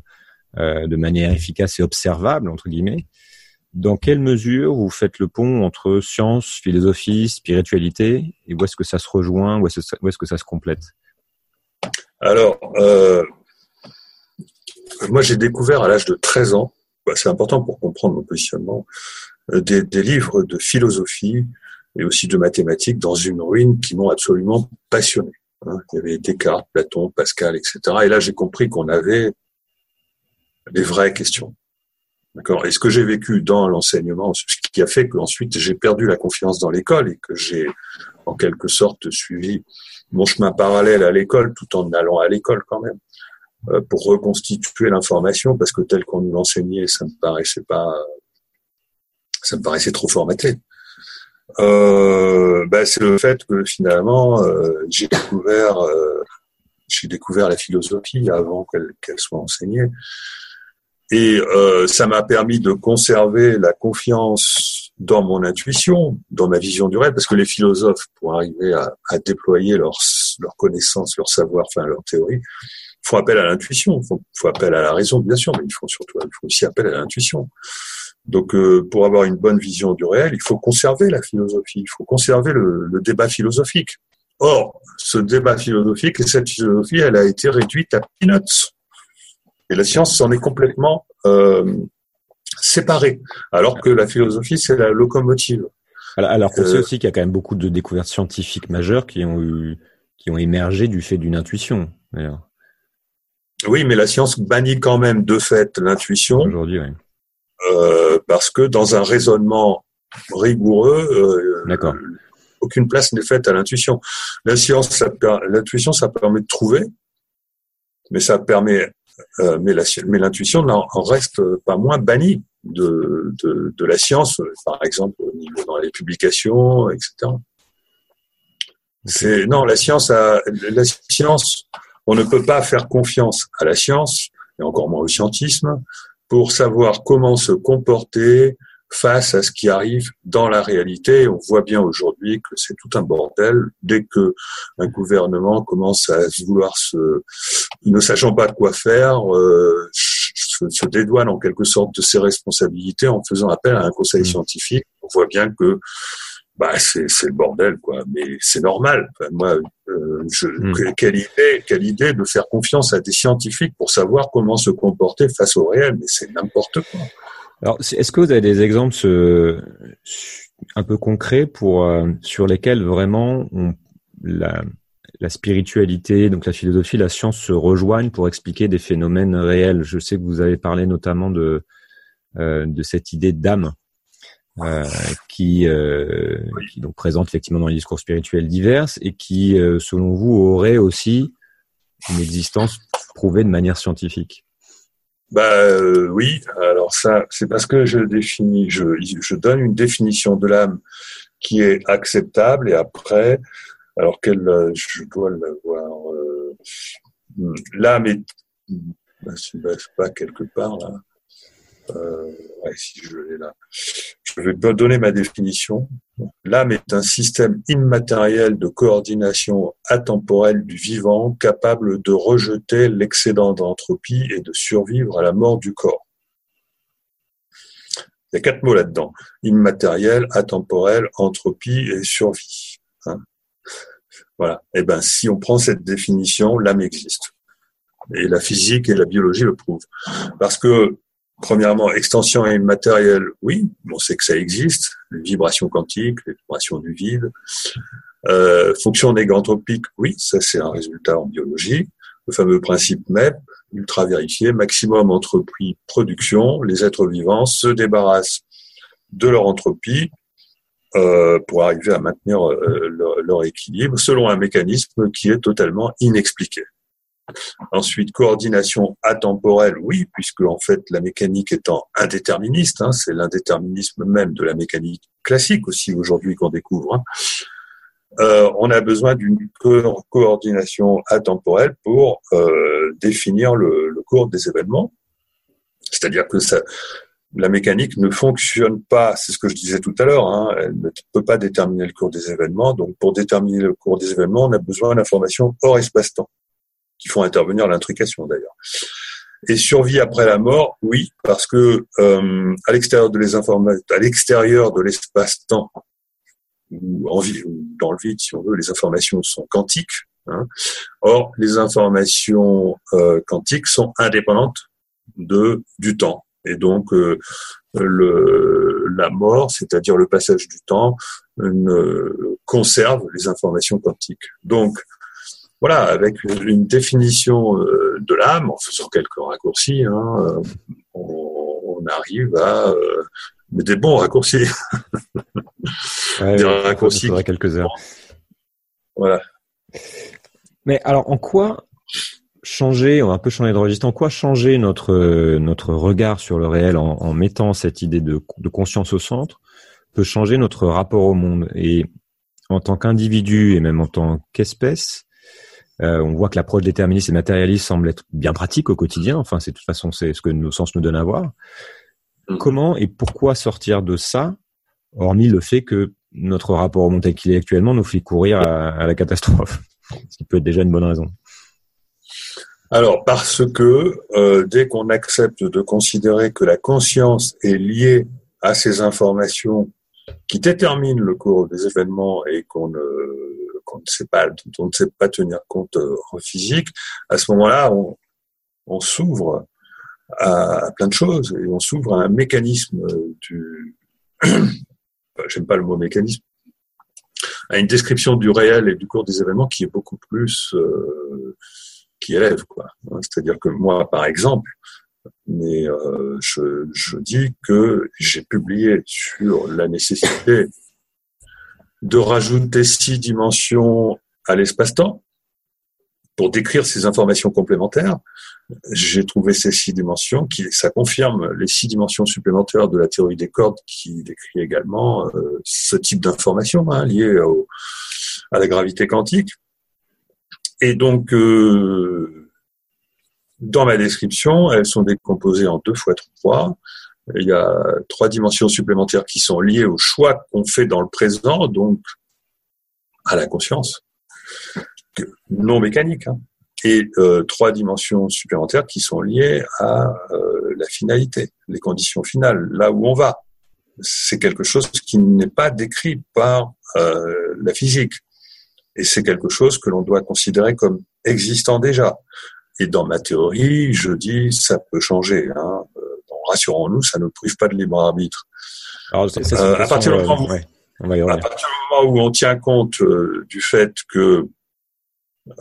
euh, de manière efficace et observable, entre guillemets. Dans quelle mesure vous faites le pont entre science, philosophie, spiritualité, et où est-ce que ça se rejoint, où est-ce, que ça se complète? Alors, euh, moi, j'ai découvert à l'âge de 13 ans, bah, c'est important pour comprendre mon positionnement, euh, des, des, livres de philosophie et aussi de mathématiques dans une ruine qui m'ont absolument passionné. Hein. Il y avait Descartes, Platon, Pascal, etc. Et là, j'ai compris qu'on avait des vraies questions. D'accord? Et ce que j'ai vécu dans l'enseignement, ce qui a fait qu'ensuite j'ai perdu la confiance dans l'école et que j'ai en quelque sorte suivi mon chemin parallèle à l'école tout en allant à l'école quand même. Euh, pour reconstituer l'information parce que tel qu'on nous l'enseignait, ça me paraissait pas, ça me paraissait trop formaté. Euh, bah, c'est le fait que finalement euh, j'ai découvert, euh, j'ai découvert la philosophie avant qu'elle soit enseignée, et euh, ça m'a permis de conserver la confiance dans mon intuition, dans ma vision du rêve, parce que les philosophes, pour arriver à, à déployer leur, leur connaissance, leur savoir, enfin leur théorie, font appel à l'intuition, font, font appel à la raison, bien sûr, mais ils font surtout, ils font aussi appel à l'intuition. Donc, euh, pour avoir une bonne vision du réel, il faut conserver la philosophie, il faut conserver le, le, débat philosophique. Or, ce débat philosophique et cette philosophie, elle a été réduite à peanuts. Et la science s'en est complètement euh, séparée, alors que la philosophie, c'est la locomotive. Alors, qu'on sait euh, aussi qu'il y a quand même beaucoup de découvertes scientifiques majeures qui ont eu, qui ont émergé du fait d'une intuition. D'ailleurs. Oui, mais la science bannit quand même de fait l'intuition. Aujourd'hui, oui. Euh, parce que dans un raisonnement rigoureux, euh, aucune place n'est faite à l'intuition. La science, l'intuition, ça permet de trouver, mais ça permet, euh, mais l'intuition n'en reste pas moins bannie de, de, de, la science, par exemple au niveau dans les publications, etc. C'est non, la science, a, la science on ne peut pas faire confiance à la science, et encore moins au scientisme, pour savoir comment se comporter face à ce qui arrive dans la réalité. On voit bien aujourd'hui que c'est tout un bordel. Dès que un gouvernement commence à vouloir se, ne sachant pas de quoi faire, euh, se, dédouane en quelque sorte de ses responsabilités en faisant appel à un conseil mmh. scientifique. On voit bien que bah c'est c'est le bordel quoi. Mais c'est normal. Moi euh, je, hmm. quelle idée quelle idée de faire confiance à des scientifiques pour savoir comment se comporter face au réel. Mais c'est n'importe quoi. Alors est-ce que vous avez des exemples euh, un peu concrets pour euh, sur lesquels vraiment on, la la spiritualité, donc la philosophie, la science se rejoignent pour expliquer des phénomènes réels? Je sais que vous avez parlé notamment de euh, de cette idée d'âme euh, qui, euh, qui donc présente effectivement dans les discours spirituels divers et qui, euh, selon vous, aurait aussi une existence prouvée de manière scientifique. Bah euh, oui, alors ça, c'est parce que je définis, je, je donne une définition de l'âme qui est acceptable et après, alors qu'elle, je dois l'avoir, l'âme est, bah, c'est pas quelque part là. Euh, ouais, si je l'ai là. Je vais donner ma définition. L'âme est un système immatériel de coordination atemporelle du vivant capable de rejeter l'excédent d'entropie et de survivre à la mort du corps. Il y a quatre mots là-dedans. Immatériel, atemporel, entropie et survie. Hein. voilà. Eh ben, si on prend cette définition, l'âme existe. Et la physique et la biologie le prouvent. Parce que, premièrement, extension immatérielle, oui, on sait que ça existe, les vibrations quantiques, les vibrations du vide. Euh, fonction négantropique, oui, ça c'est un résultat en biologie. Le fameux principe MEP, ultra vérifié, maximum entropie production, les êtres vivants se débarrassent de leur entropie euh, pour arriver à maintenir euh, leur, leur, équilibre selon un mécanisme qui est totalement inexpliqué. Ensuite, coordination atemporelle, oui, puisque en fait la mécanique étant indéterministe, hein, c'est l'indéterminisme même de la mécanique classique aussi aujourd'hui qu'on découvre. Hein, euh, on a besoin d'une co coordination atemporelle pour euh, définir le, cours des événements. C'est-à-dire que la mécanique ne fonctionne pas, c'est ce que je disais tout à l'heure, hein, elle ne peut pas déterminer le cours des événements. Donc pour déterminer le cours des événements, on a besoin d'informations hors espace-temps, qui font intervenir l'intrication d'ailleurs. Et survie après la mort, oui, parce que euh, à l'extérieur de les à l'extérieur de l'espace-temps, ou, en vie, ou dans le vide, si on veut, les informations sont quantiques. Hein. Or, les informations euh, quantiques sont indépendantes de du temps. Et donc, euh, le, la mort, c'est-à-dire le passage du temps, ne conserve les informations quantiques. Donc, voilà, avec une définition euh, de l'âme, en faisant quelques raccourcis, hein, on, on, arrive à euh, des bons raccourcis. <laughs> Ouais, des raccourcis. quelques heures. Voilà. Mais alors, en quoi changer, on va un peu changer de registre, en quoi changer notre notre regard sur le réel en, en mettant cette idée de, de, conscience au centre peut changer notre rapport au monde? Et en tant qu'individu et même en tant qu'espèce, euh, on voit que l'approche déterministe et matérialiste semble être bien pratique au quotidien. Enfin, c'est de toute façon c'est ce que nos sens nous donnent à voir. Mmh. Comment et pourquoi sortir de ça, hormis le fait que notre rapport au monde tel qu'il est actuellement nous fait courir à, à la catastrophe, <laughs> ce qui peut être déjà une bonne raison. Alors, parce que euh, dès qu'on accepte de considérer que la conscience est liée à ces informations qui déterminent le cours des événements et qu'on ne, on ne sait pas tenir compte euh, en physique, à ce moment-là, on, s'ouvre à, plein de choses et on s'ouvre à un mécanisme du, <clears throat> j'aime pas le mot mécanisme, à une description du réel et du cours des événements qui est beaucoup plus euh, qui élève quoi. C'est-à-dire que moi, par exemple, euh, je, dis que j'ai publié sur la nécessité de rajouter six dimensions à l'espace-temps pour décrire ces informations complémentaires. J'ai trouvé ces six dimensions qui, ça confirme les six dimensions supplémentaires de la théorie des cordes qui décrit également euh, ce type d'informations hein, liées au, à la gravité quantique. Et donc, euh, dans ma description, elles sont décomposées en deux fois trois. Il y a trois dimensions supplémentaires qui sont liées au choix qu'on fait dans le présent, donc à la conscience, non mécanique. Hein. Et euh, trois dimensions supplémentaires qui sont liées à euh, la finalité, les conditions finales, là où on va. C'est quelque chose qui n'est pas décrit par euh, la physique. Et c'est quelque chose que l'on doit considérer comme existant déjà. Et dans ma théorie, je dis ça peut changer. Hein. Rassurons-nous, ça ne prive pas de libre arbitre. Alors, ça, ça, euh, à, partir moment, ouais, on va à partir du moment où on tient compte euh, du fait que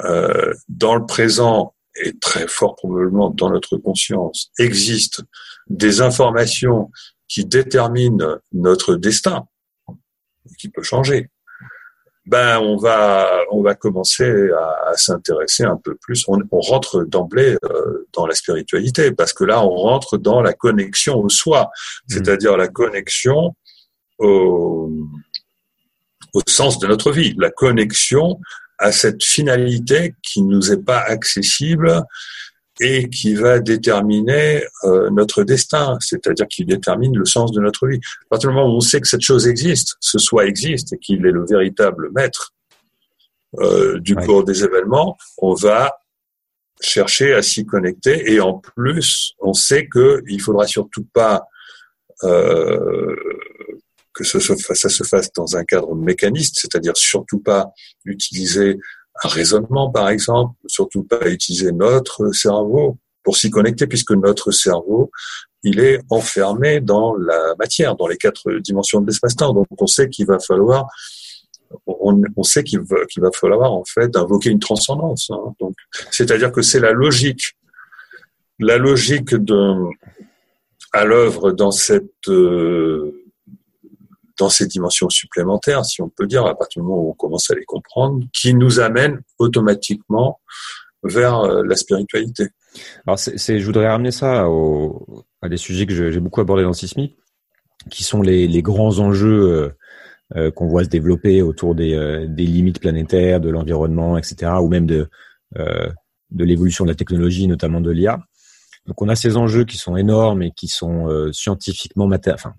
euh, dans le présent et très fort probablement dans notre conscience existent des informations qui déterminent notre destin, qui peut changer ben on va on va commencer à, à s'intéresser un peu plus. On, on rentre d'emblée euh, dans la spiritualité parce que là on rentre dans la connexion au soi, mmh. c'est-à-dire la connexion au, au sens de notre vie, la connexion à cette finalité qui nous est pas accessible et qui va déterminer euh, notre destin, c'est-à-dire qui détermine le sens de notre vie. À partir du moment où on sait que cette chose existe, ce soi existe et qu'il est le véritable maître euh, du ouais. cours des événements, on va chercher à s'y connecter et en plus, on sait que il faudra surtout pas euh, que ce, ça se fasse dans un cadre mécaniste, c'est-à-dire surtout pas utiliser un raisonnement, par exemple, surtout pas utiliser notre cerveau pour s'y connecter, puisque notre cerveau, il est enfermé dans la matière, dans les quatre dimensions de l'espace-temps. Donc, on sait qu'il va falloir, on, sait qu'il va, falloir en fait invoquer une transcendance. Hein. C'est-à-dire que c'est la logique, la logique de à l'œuvre dans cette euh, dans ces dimensions supplémentaires, si on peut dire, à partir du moment où on commence à les comprendre, qui nous amène automatiquement vers euh, la spiritualité. Alors, je voudrais ramener ça à des sujets que j'ai beaucoup abordés dans Sismi, qui sont les, grands enjeux euh, euh, qu'on voit se développer autour des, limites planétaires, de l'environnement, etc., ou même de, l'évolution de la technologie, notamment de l'IA. Donc, on a ces enjeux qui sont énormes et qui sont scientifiquement mater... enfin,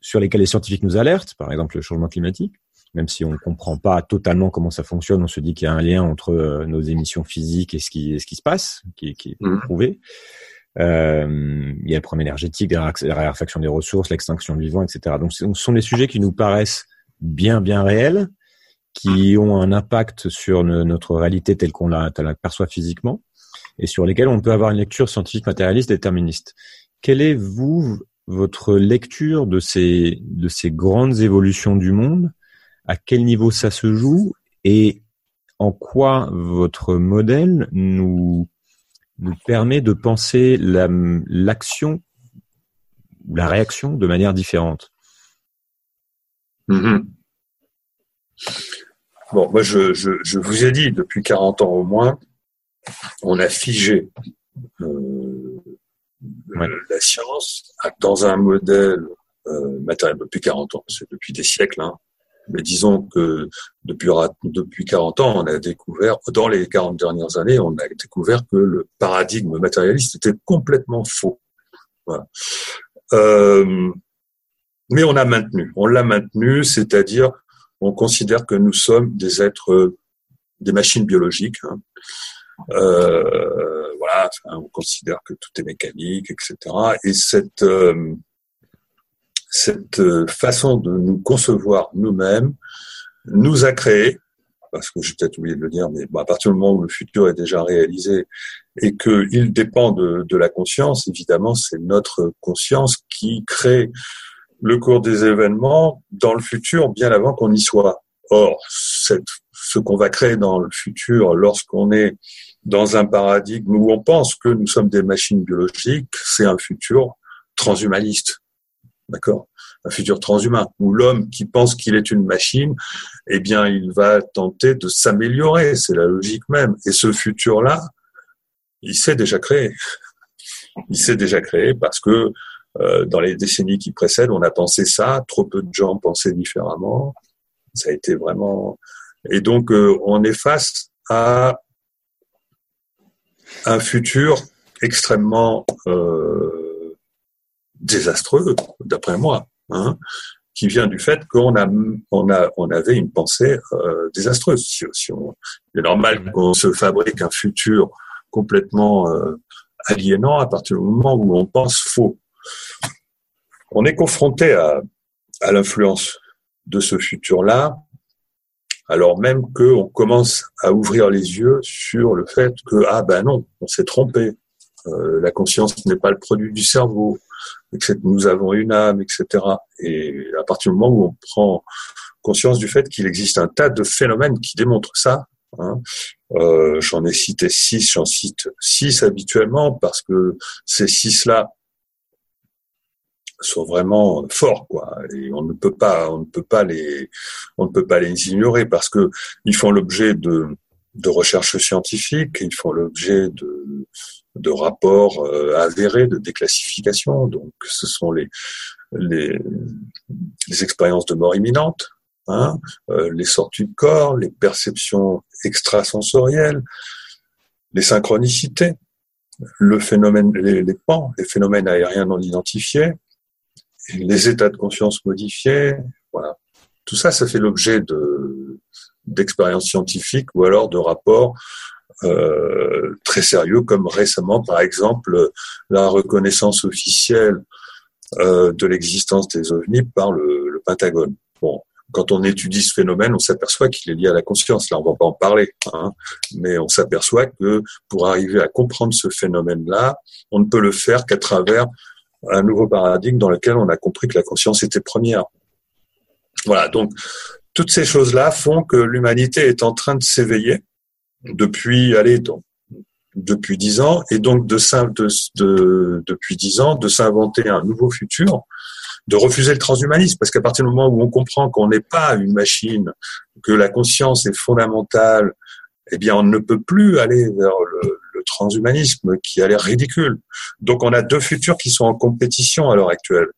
sur lesquels les scientifiques nous alertent, par exemple le changement climatique même si on ne comprend pas totalement comment ça fonctionne, on se dit qu'il y a un lien entre euh, nos émissions physiques et ce qui, ce qui se passe, qui, qui est mmh. prouvé. Euh, il y a le problème énergétique, la raréfaction des ressources, l'extinction de vivants, etc. Donc, ce sont des sujets qui nous paraissent bien, bien réels, qui ont un impact sur notre réalité telle qu'on la, la perçoit physiquement, et sur lesquels on peut avoir une lecture scientifique matérialiste déterministe. Quelle est, vous, votre lecture de ces, de ces grandes évolutions du monde à quel niveau ça se joue et en quoi votre modèle nous, nous permet de penser l'action la réaction de manière différente? Mm-hmm. Bon, moi je, je, vous ai dit, depuis 40 ans au moins, on a figé euh, la science dans un modèle euh, matériel depuis 40 ans, c'est depuis des siècles, hein, mais disons que depuis, depuis 40 ans, on a découvert, dans les 40 dernières années, on a découvert que le paradigme matérialiste était complètement faux. Voilà. Euh, mais on a maintenu, on l'a maintenu, c'est-à-dire on considère que nous sommes des êtres, des machines biologiques. Hein. Euh, voilà, on considère que tout est mécanique, etc. Et cette euh, cette euh, façon de nous concevoir nous-mêmes nous a créé, parce que j'ai peut-être oublié de le dire, mais à partir du moment où le futur est déjà réalisé et qu'il dépend de, de, la conscience, évidemment, c'est notre conscience qui crée le cours des événements dans le futur bien avant qu'on y soit. Or, cette, ce qu'on va créer dans le futur lorsqu'on est dans un paradigme où on pense que nous sommes des machines biologiques, c'est un futur transhumaniste. D'accord? Un futur transhumain, où l'homme qui pense qu'il est une machine, eh bien, il va tenter de s'améliorer. C'est la logique même. Et ce futur-là, il s'est déjà créé. Il s'est déjà créé parce que euh, dans les décennies qui précèdent, on a pensé ça. Trop peu de gens pensaient différemment. Ça a été vraiment. Et donc, euh, on est face à un futur extrêmement euh, désastreux, d'après moi, hein, qui vient du fait qu'on a, on a, on avait une pensée euh, désastreuse. Si, si on, il est normal qu'on se fabrique un futur complètement euh, aliénant à partir du moment où on pense faux. On est confronté à, à l'influence de ce futur-là, alors même qu'on commence à ouvrir les yeux sur le fait que ah ben non, on s'est trompé. Euh, la conscience n'est pas le produit du cerveau que nous avons une âme, etc. Et à partir du moment où on prend conscience du fait qu'il existe un tas de phénomènes qui démontrent ça, hein, euh, j'en ai cité six, j'en cite six habituellement parce que ces six-là sont vraiment forts, quoi. Et on ne peut pas, on ne peut pas les, on ne peut pas les ignorer parce que ils font l'objet de de recherches scientifiques, ils font l'objet de de rapports euh, avérés de déclassification. Donc, ce sont les, les, les expériences de mort imminente, hein, euh, les sorties de corps, les perceptions extrasensorielles, les synchronicités, le phénomène, les, les pans, les phénomènes aériens non identifiés, les états de conscience modifiés. Voilà. Tout ça, ça fait l'objet de d'expériences scientifiques ou alors de rapports euh, très sérieux, comme récemment, par exemple, la reconnaissance officielle euh, de l'existence des ovnis par le, le, Pentagone. Bon, quand on étudie ce phénomène, on s'aperçoit qu'il est lié à la conscience. Là, on va pas en parler, hein, mais on s'aperçoit que pour arriver à comprendre ce phénomène-là, on ne peut le faire qu'à travers un nouveau paradigme dans lequel on a compris que la conscience était première. Voilà, donc toutes ces choses-là font que l'humanité est en train de s'éveiller depuis, allez, depuis dix ans, et donc de, de, de depuis dix ans, de s'inventer un nouveau futur, de refuser le transhumanisme, parce qu'à partir du moment où on comprend qu'on n'est pas une machine, que la conscience est fondamentale, eh bien, on ne peut plus aller vers le, le transhumanisme qui a l'air ridicule. Donc, on a deux futurs qui sont en compétition à l'heure actuelle.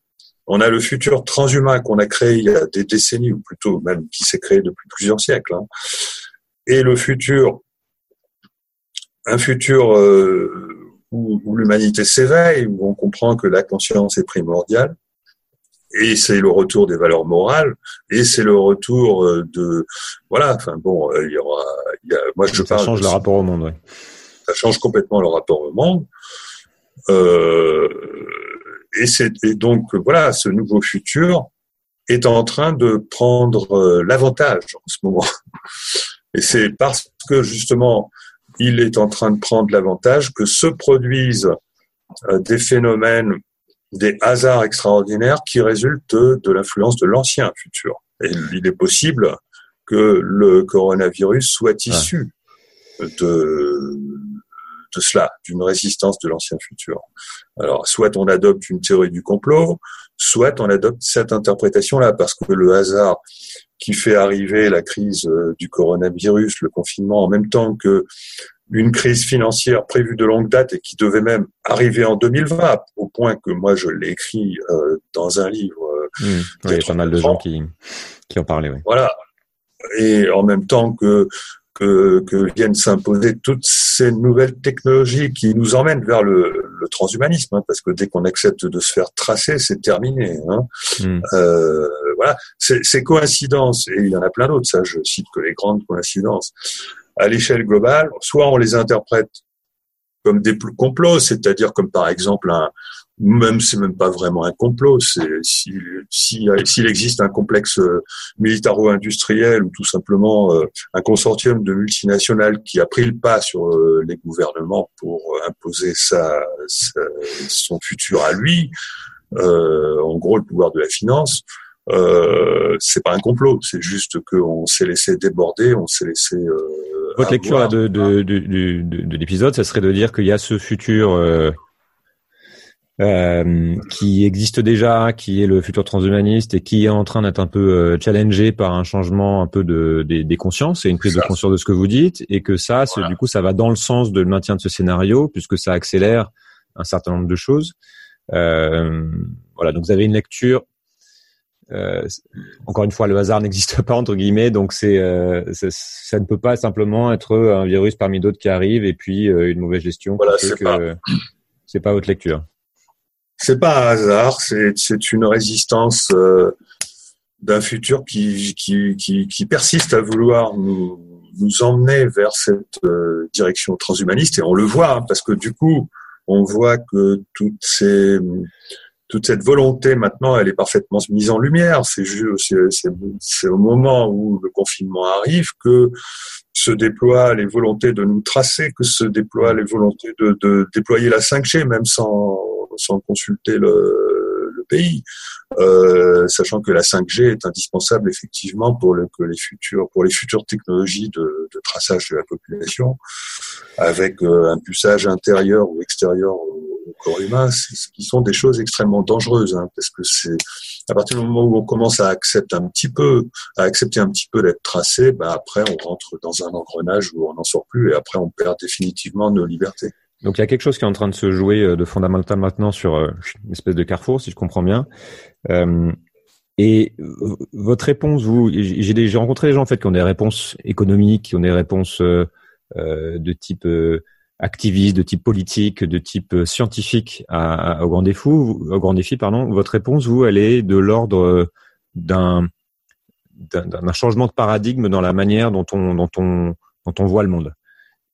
On a le futur transhumain qu'on a créé il y a des décennies, ou plutôt même qui s'est créé depuis plusieurs siècles, hein, et le futur, un futur euh, où, où l'humanité s'éveille, où on comprend que la conscience est primordiale, et c'est le retour des valeurs morales, et c'est le retour euh, de, voilà, enfin bon, euh, il y aura, il y a, moi je ça change le rapport au monde, ouais. Ça change complètement le rapport au monde. Euh, et, c'est, et donc voilà, ce nouveau futur est en train de prendre euh, l'avantage en ce moment. Et c'est parce que justement il est en train de prendre l'avantage que se produisent euh, des phénomènes, des hasards extraordinaires qui résultent de l'influence de l'ancien futur. Et il est possible que le coronavirus soit issu de de cela, d'une résistance de l'ancien futur. Alors, soit on adopte une théorie du complot, soit on adopte cette interprétation-là, parce que le hasard qui fait arriver la crise euh, du coronavirus, le confinement, en même temps que une crise financière prévue de longue date et qui devait même arriver en 2020, au point que moi je l'ai écrit euh, dans un livre. Mmh, il y a pas mal de gens qui, qui en parlaient. Oui. Voilà. Et en même temps que que, que viennent s'imposer toutes ces nouvelles technologies qui nous emmènent vers le, le transhumanisme, hein, parce que dès qu'on accepte de se faire tracer, c'est terminé. Hein. Mm. Euh, voilà, ces coïncidences, et il y en a plein d'autres, ça je cite que les grandes coïncidences, à l'échelle globale, soit on les interprète comme des complots, c'est-à-dire comme par exemple un, même c'est même pas vraiment un complot, c'est s'il si, s'il existe un complexe euh, militaro-industriel ou tout simplement euh, un consortium de multinationales qui a pris le pas sur euh, les gouvernements pour imposer sa, sa, son futur à lui, en gros le pouvoir de la finance, euh, c'est pas un complot, c'est juste qu'on s'est laissé déborder, on s'est laissé. Euh, Votre lecture de, de, de, de, de l'épisode, ça serait de dire qu'il y a ce futur euh, qui existe déjà, qui est le futur transhumaniste et qui est en train d'être un peu euh, challengé par un changement un peu de, des, des consciences et une prise de conscience de ce que vous dites et que ça, voilà. du coup, ça va dans le sens de maintien de ce scénario puisque ça accélère un certain nombre de choses. Euh, voilà, donc vous avez une lecture. Euh, encore une fois, le hasard n'existe pas entre guillemets, donc c'est euh, ça ne peut pas simplement être un virus parmi d'autres qui arrive et puis euh, une mauvaise gestion. Voilà, c'est pas. C'est pas votre lecture c'est pas un hasard, c'est une résistance euh, d'un futur qui, qui, qui, persiste à vouloir nous, emmener vers cette euh, direction transhumaniste et on le voit hein, parce que du coup on voit que toute cette volonté maintenant elle est parfaitement mise en lumière. C'est c'est au moment où le confinement arrive que se déploient les volontés de nous tracer que se déploient les volontés de, de déployer la 5G même sans sans consulter le, le pays, euh, sachant que la 5G est indispensable effectivement pour le, que les pour les futures technologies de, de traçage de la population, avec euh, un puçage intérieur ou extérieur au, au corps humain, ce qui sont des choses extrêmement dangereuses, hein, parce que c'est à partir du moment où on commence à accepter un petit peu, à accepter un petit peu d'être tracé, bah après on rentre dans un engrenage où on n'en sort plus et après on perd définitivement nos libertés. Donc il y a quelque chose qui est en train de se jouer euh, de fondamental maintenant sur euh, une espèce de carrefour, si je comprends bien. Euh, et votre réponse, vous, j'ai rencontré des gens en fait qui ont des réponses économiques, qui ont des réponses de type activiste, de type politique, de type scientifique au grand défi. Au grand défi, pardon. Votre réponse, vous, elle est de l'ordre d'un d'un changement de paradigme dans la manière dont on dont on dont on voit le monde.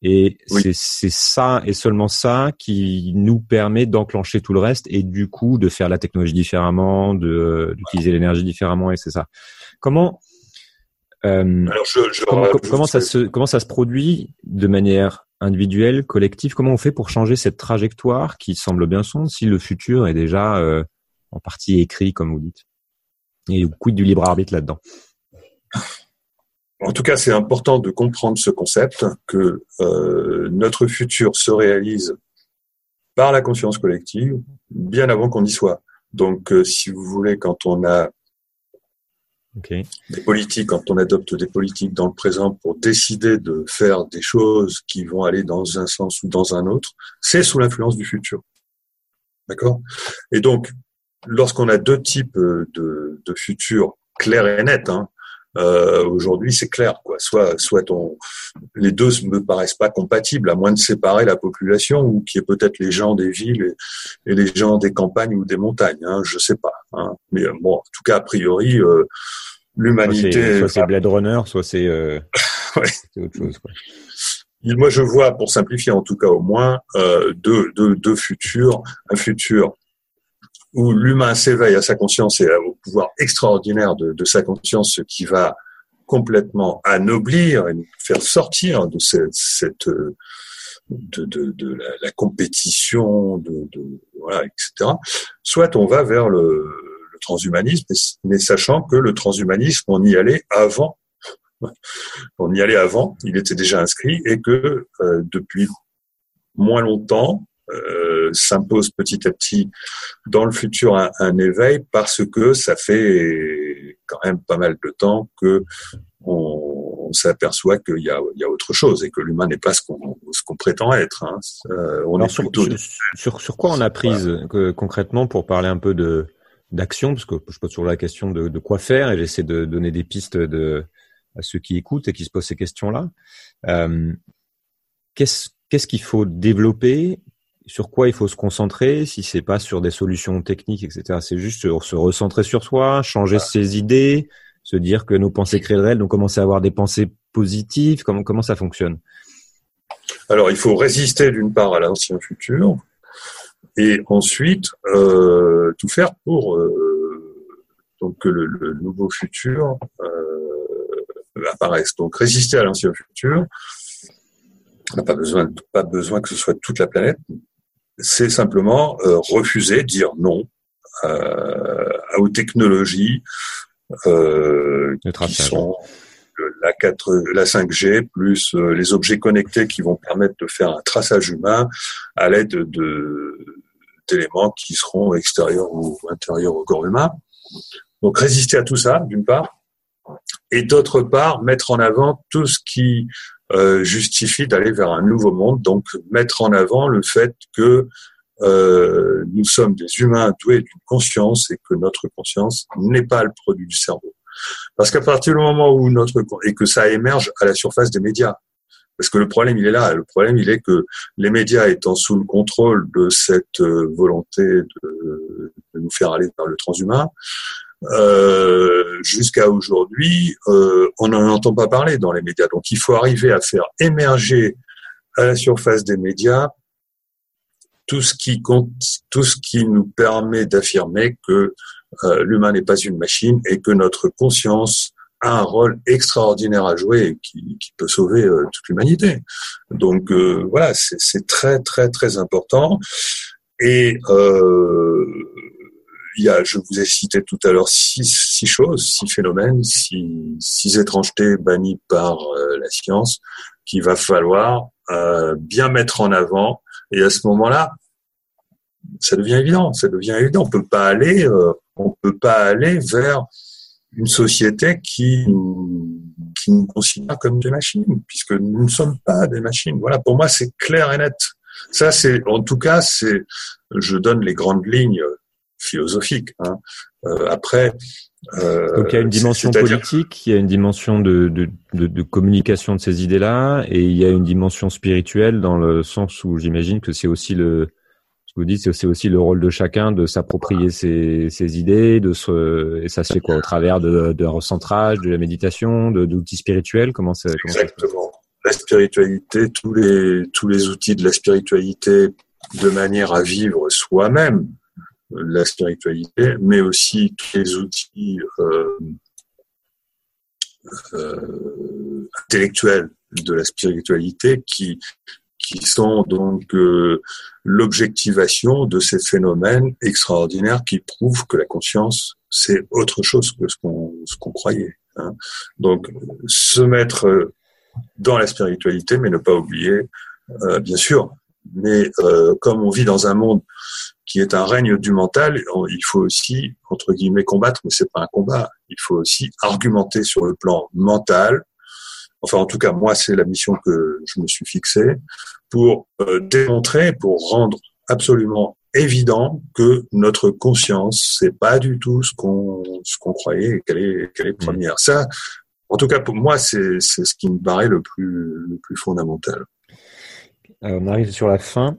Et oui. c'est ça et seulement ça qui nous permet d'enclencher tout le reste et du coup de faire la technologie différemment, d'utiliser l'énergie différemment et c'est ça. Comment Euh, Alors, je, je comment, ça se comment ça se produit de manière individuelle, collective? Comment on fait pour changer cette trajectoire qui semble bien sombre si le futur est déjà euh, en partie écrit, comme vous dites? Et quid du libre arbitre là-dedans En tout cas, c'est important de comprendre ce concept que euh, notre futur se réalise par la conscience collective bien avant qu'on y soit. Donc, euh, si vous voulez, quand on a des politiques, quand on adopte des politiques dans le présent pour décider de faire des choses qui vont aller dans un sens ou dans un autre, c'est sous l'influence du futur. D'accord? Et donc, lorsqu'on a deux types euh, de, de futurs clairs et nets, hein, euh, aujourd'hui c'est clair, quoi. Soit, soit on, les deux me paraissent pas compatibles, à moins de séparer la population ou qui est peut-être les gens des villes et, et les gens des campagnes ou des montagnes. Hein, je sais pas. Hein. Mais euh, bon, en tout cas, a priori, euh, l'humanité. soit c'est Blade Runner, soit c'est euh, <laughs> Ouais. autre chose. Quoi. Moi, je vois, pour simplifier en tout cas au moins, euh, deux, deux, deux futurs. Un futur où l'humain s'éveille à sa conscience et au pouvoir extraordinaire de, de sa conscience, ce qui va complètement anoblir et nous faire sortir de cette, cette euh, de, de, de la, compétition, de, voilà, etc. Soit on va vers le, le transhumanisme, mais, mais sachant que le transhumanisme, on y allait avant <laughs> on y allait avant, il était déjà inscrit, et que euh, depuis moins longtemps euh, s'impose petit à petit dans le futur un, un, éveil parce que ça fait quand même pas mal de temps que on, on s'aperçoit qu'il y a, il y a autre chose et que l'humain n'est pas ce qu'on ce qu'on prétend être. Hein. Euh, on Alors, est sur, plutôt sur, sur, sur quoi on a prise que, concrètement pour parler un peu de d'action, parce que je pose toujours la question de, de quoi faire et j'essaie de donner des pistes de à ceux qui écoutent et qui se posent ces questions-là. Euh, qu'est-ce qu'est-ce qu'il faut développer Sur quoi il faut se concentrer Si c'est pas sur des solutions techniques, etc. C'est juste sur se recentrer sur soi, changer Voilà. ses idées, se dire que nos pensées créent le réel, donc commencer à avoir des pensées positives. Comment comment ça fonctionne? Alors, il faut résister d'une part à l'ancien futur et ensuite euh, tout faire pour euh, donc que le, le nouveau futur euh, apparaisse. Donc, résister à l'ancien futur, on n'a pas besoin, pas besoin que ce soit toute la planète. C'est simplement euh, refuser, dire non euh, aux technologies euh, qui sont la 4, la 5G plus les objets connectés qui vont permettre de faire un traçage humain à l'aide de d'éléments qui seront extérieurs ou intérieurs au corps humain. Donc résister à tout ça, d'une part, et d'autre part mettre en avant tout ce qui euh, justifie d'aller vers un nouveau monde. Donc mettre en avant le fait que euh, nous sommes des humains doués d'une conscience et que notre conscience n'est pas le produit du cerveau. Parce qu'à partir du moment où notre et que ça émerge à la surface des médias, parce que le problème il est là. Le problème il est que les médias étant sous le contrôle de cette euh, volonté de, de nous faire aller vers le transhumain, euh, jusqu'à aujourd'hui, euh, on n'en entend pas parler dans les médias. Donc il faut arriver à faire émerger à la surface des médias tout ce qui compte, tout ce qui nous permet d'affirmer que euh, l'humain n'est pas une machine et que notre conscience a un rôle extraordinaire à jouer qui, qui peut sauver euh, toute l'humanité. Donc euh, voilà, c'est très très très important. Et il y a, je vous ai cité tout à l'heure six, six choses, six phénomènes, six, six étrangetés bannies par euh, la science qu'il va falloir euh, bien mettre en avant. Et à ce moment-là, ça devient évident. Ça devient évident. On peut pas aller, euh, on peut pas aller vers une société qui qui nous considère comme des machines, puisque nous ne sommes pas des machines. Voilà. Pour moi, c'est clair et net. Ça, c'est, en tout cas, c'est, je donne les grandes lignes philosophiques. Hein. Euh, après, euh, Donc il y a une dimension politique, il y a une dimension de, de, de, de communication de ces idées-là, et il y a une dimension spirituelle dans le sens où j'imagine que c'est aussi le, ce que vous dites, c'est c'est aussi le rôle de chacun de s'approprier ses, ses idées, de se, et ça se fait quoi au travers de, de recentrage, de la méditation, d'outils spirituels, comment passe? Exactement. La spiritualité, tous les tous les outils de la spiritualité, de manière à vivre soi-même la spiritualité, mais aussi tous les outils euh, euh, intellectuelles de la spiritualité qui qui sont donc euh, l'objectivation de ces phénomènes extraordinaires qui prouvent que la conscience c'est autre chose que ce qu'on qu'on croyait. Hein. Donc se mettre dans la spiritualité, mais ne pas oublier, euh, bien sûr, mais euh, comme on vit dans un monde qui est un règne du mental, il faut aussi entre guillemets combattre, mais c'est pas un combat. Il faut aussi argumenter sur le plan mental. Enfin, en tout cas, moi, c'est la mission que je me suis fixée pour euh, démontrer, pour rendre absolument évident que notre conscience, c'est pas du tout ce qu'on ce qu'on croyait qu'elle est qu'elle est mmh. première. Ça, en tout cas pour moi, c'est c'est ce qui me paraît le plus le plus fondamental. on arrive sur la fin.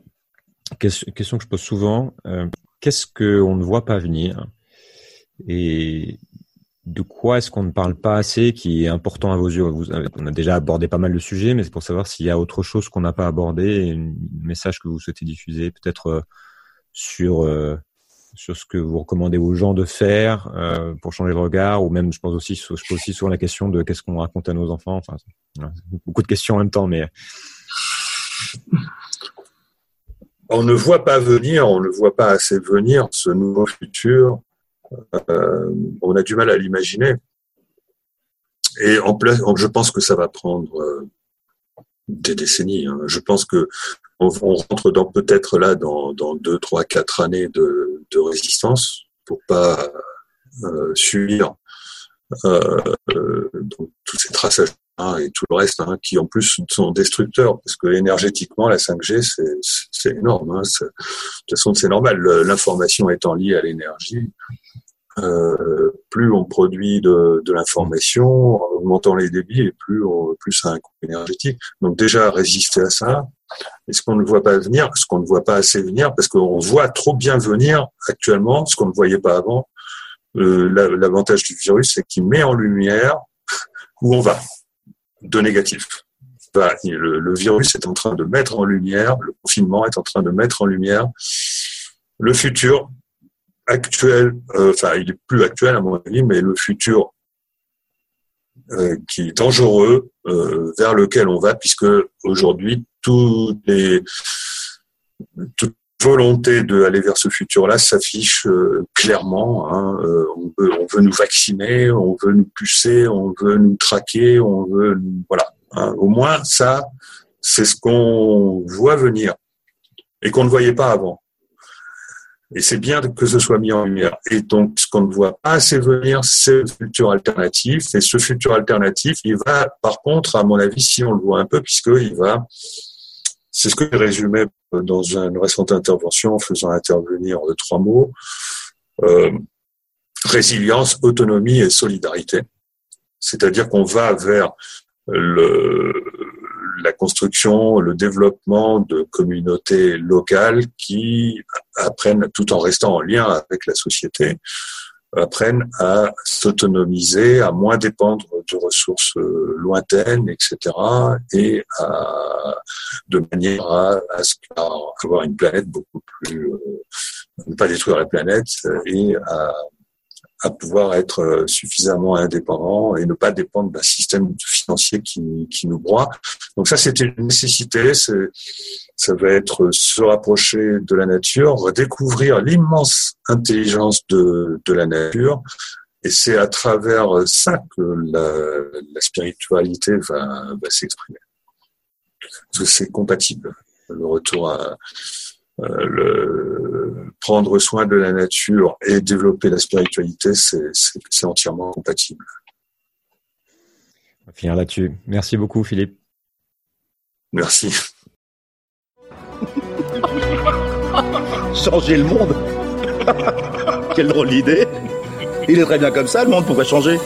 Question, que je pose souvent euh, qu'est-ce que on ne voit pas venir et de quoi est-ce qu'on ne parle pas assez qui est important à vos yeux? Vous, On a déjà abordé pas mal de sujets, mais c'est pour savoir s'il y a autre chose qu'on n'a pas abordé, un message que vous souhaitez diffuser, peut-être euh, sur euh, sur ce que vous recommandez aux gens de faire pour changer le regard, ou même je pense aussi je pose aussi souvent la question de qu'est-ce qu'on raconte à nos enfants. Enfin, beaucoup de questions en même temps, mais on ne voit pas venir, on ne voit pas assez venir ce nouveau futur. Euh, on a du mal à l'imaginer. Et en place, je pense que ça va prendre euh, des décennies. Hein. Je pense que on, rentre peut-être là dans, dans deux, trois, quatre années de, résistance pour pas euh, euh, tous ces traçages et tout le reste hein, qui en plus sont destructeurs parce que énergétiquement la 5G c'est énorme. Hein, de toute façon c'est normal. L'information étant liée à l'énergie, euh, plus on produit de, de l'information, en augmentant les débits, et plus, plus ça a un coût énergétique. Donc déjà, résister à ça. Et ce qu'on ne voit pas venir, ce qu'on ne voit pas assez venir, parce qu'on voit trop bien venir actuellement, ce qu'on ne voyait pas avant. Euh, L'avantage du virus, c'est qu'il met en lumière <laughs> où on va, de négatif. le, le virus est en train de mettre en lumière, le confinement est en train de mettre en lumière le futur actuel, euh, enfin il est plus actuel à mon avis, mais le futur euh, qui est dangereux euh, vers lequel on va, puisque aujourd'hui toutes les volonté d'aller vers ce futur-là s'affiche clairement. Hein, on, veut, on veut nous vacciner, on veut nous pucer, on veut nous traquer, on veut voilà. Hein. au moins ça, c'est ce qu'on voit venir et qu'on ne voyait pas avant. Et c'est bien que ce soit mis en lumière. Et donc, ce qu'on ne voit pas assez venir, c'est le futur alternatif. Et ce futur alternatif, il va, par contre, à mon avis, si on le voit un peu, puisqu'il va, c'est ce que j'ai résumé dans une récente intervention en faisant intervenir trois mots, euh, résilience, autonomie et solidarité. C'est-à-dire qu'on va vers le, la construction, le développement de communautés locales qui apprennent, tout en restant en lien avec la société, apprennent à s'autonomiser, à moins dépendre de ressources euh, lointaines, etc., et à, de manière à, à, avoir une planète beaucoup plus, euh, ne pas détruire la planète et à à pouvoir être euh, suffisamment indépendant et ne pas dépendre d'un système financier qui, nous broie. Donc ça, c'était une nécessité. Ça va être se rapprocher de la nature, redécouvrir l'immense intelligence de, la nature. Et c'est à travers ça que la, spiritualité va, va s'exprimer. Parce que c'est compatible. Le retour à, euh, le, prendre soin de la nature et développer la spiritualité, c'est entièrement compatible. On va finir là-dessus. Merci beaucoup, Philippe. Merci. <laughs> changer le monde <laughs> Quelle drôle d'idée Il est très bien comme ça, le monde pourrait changer.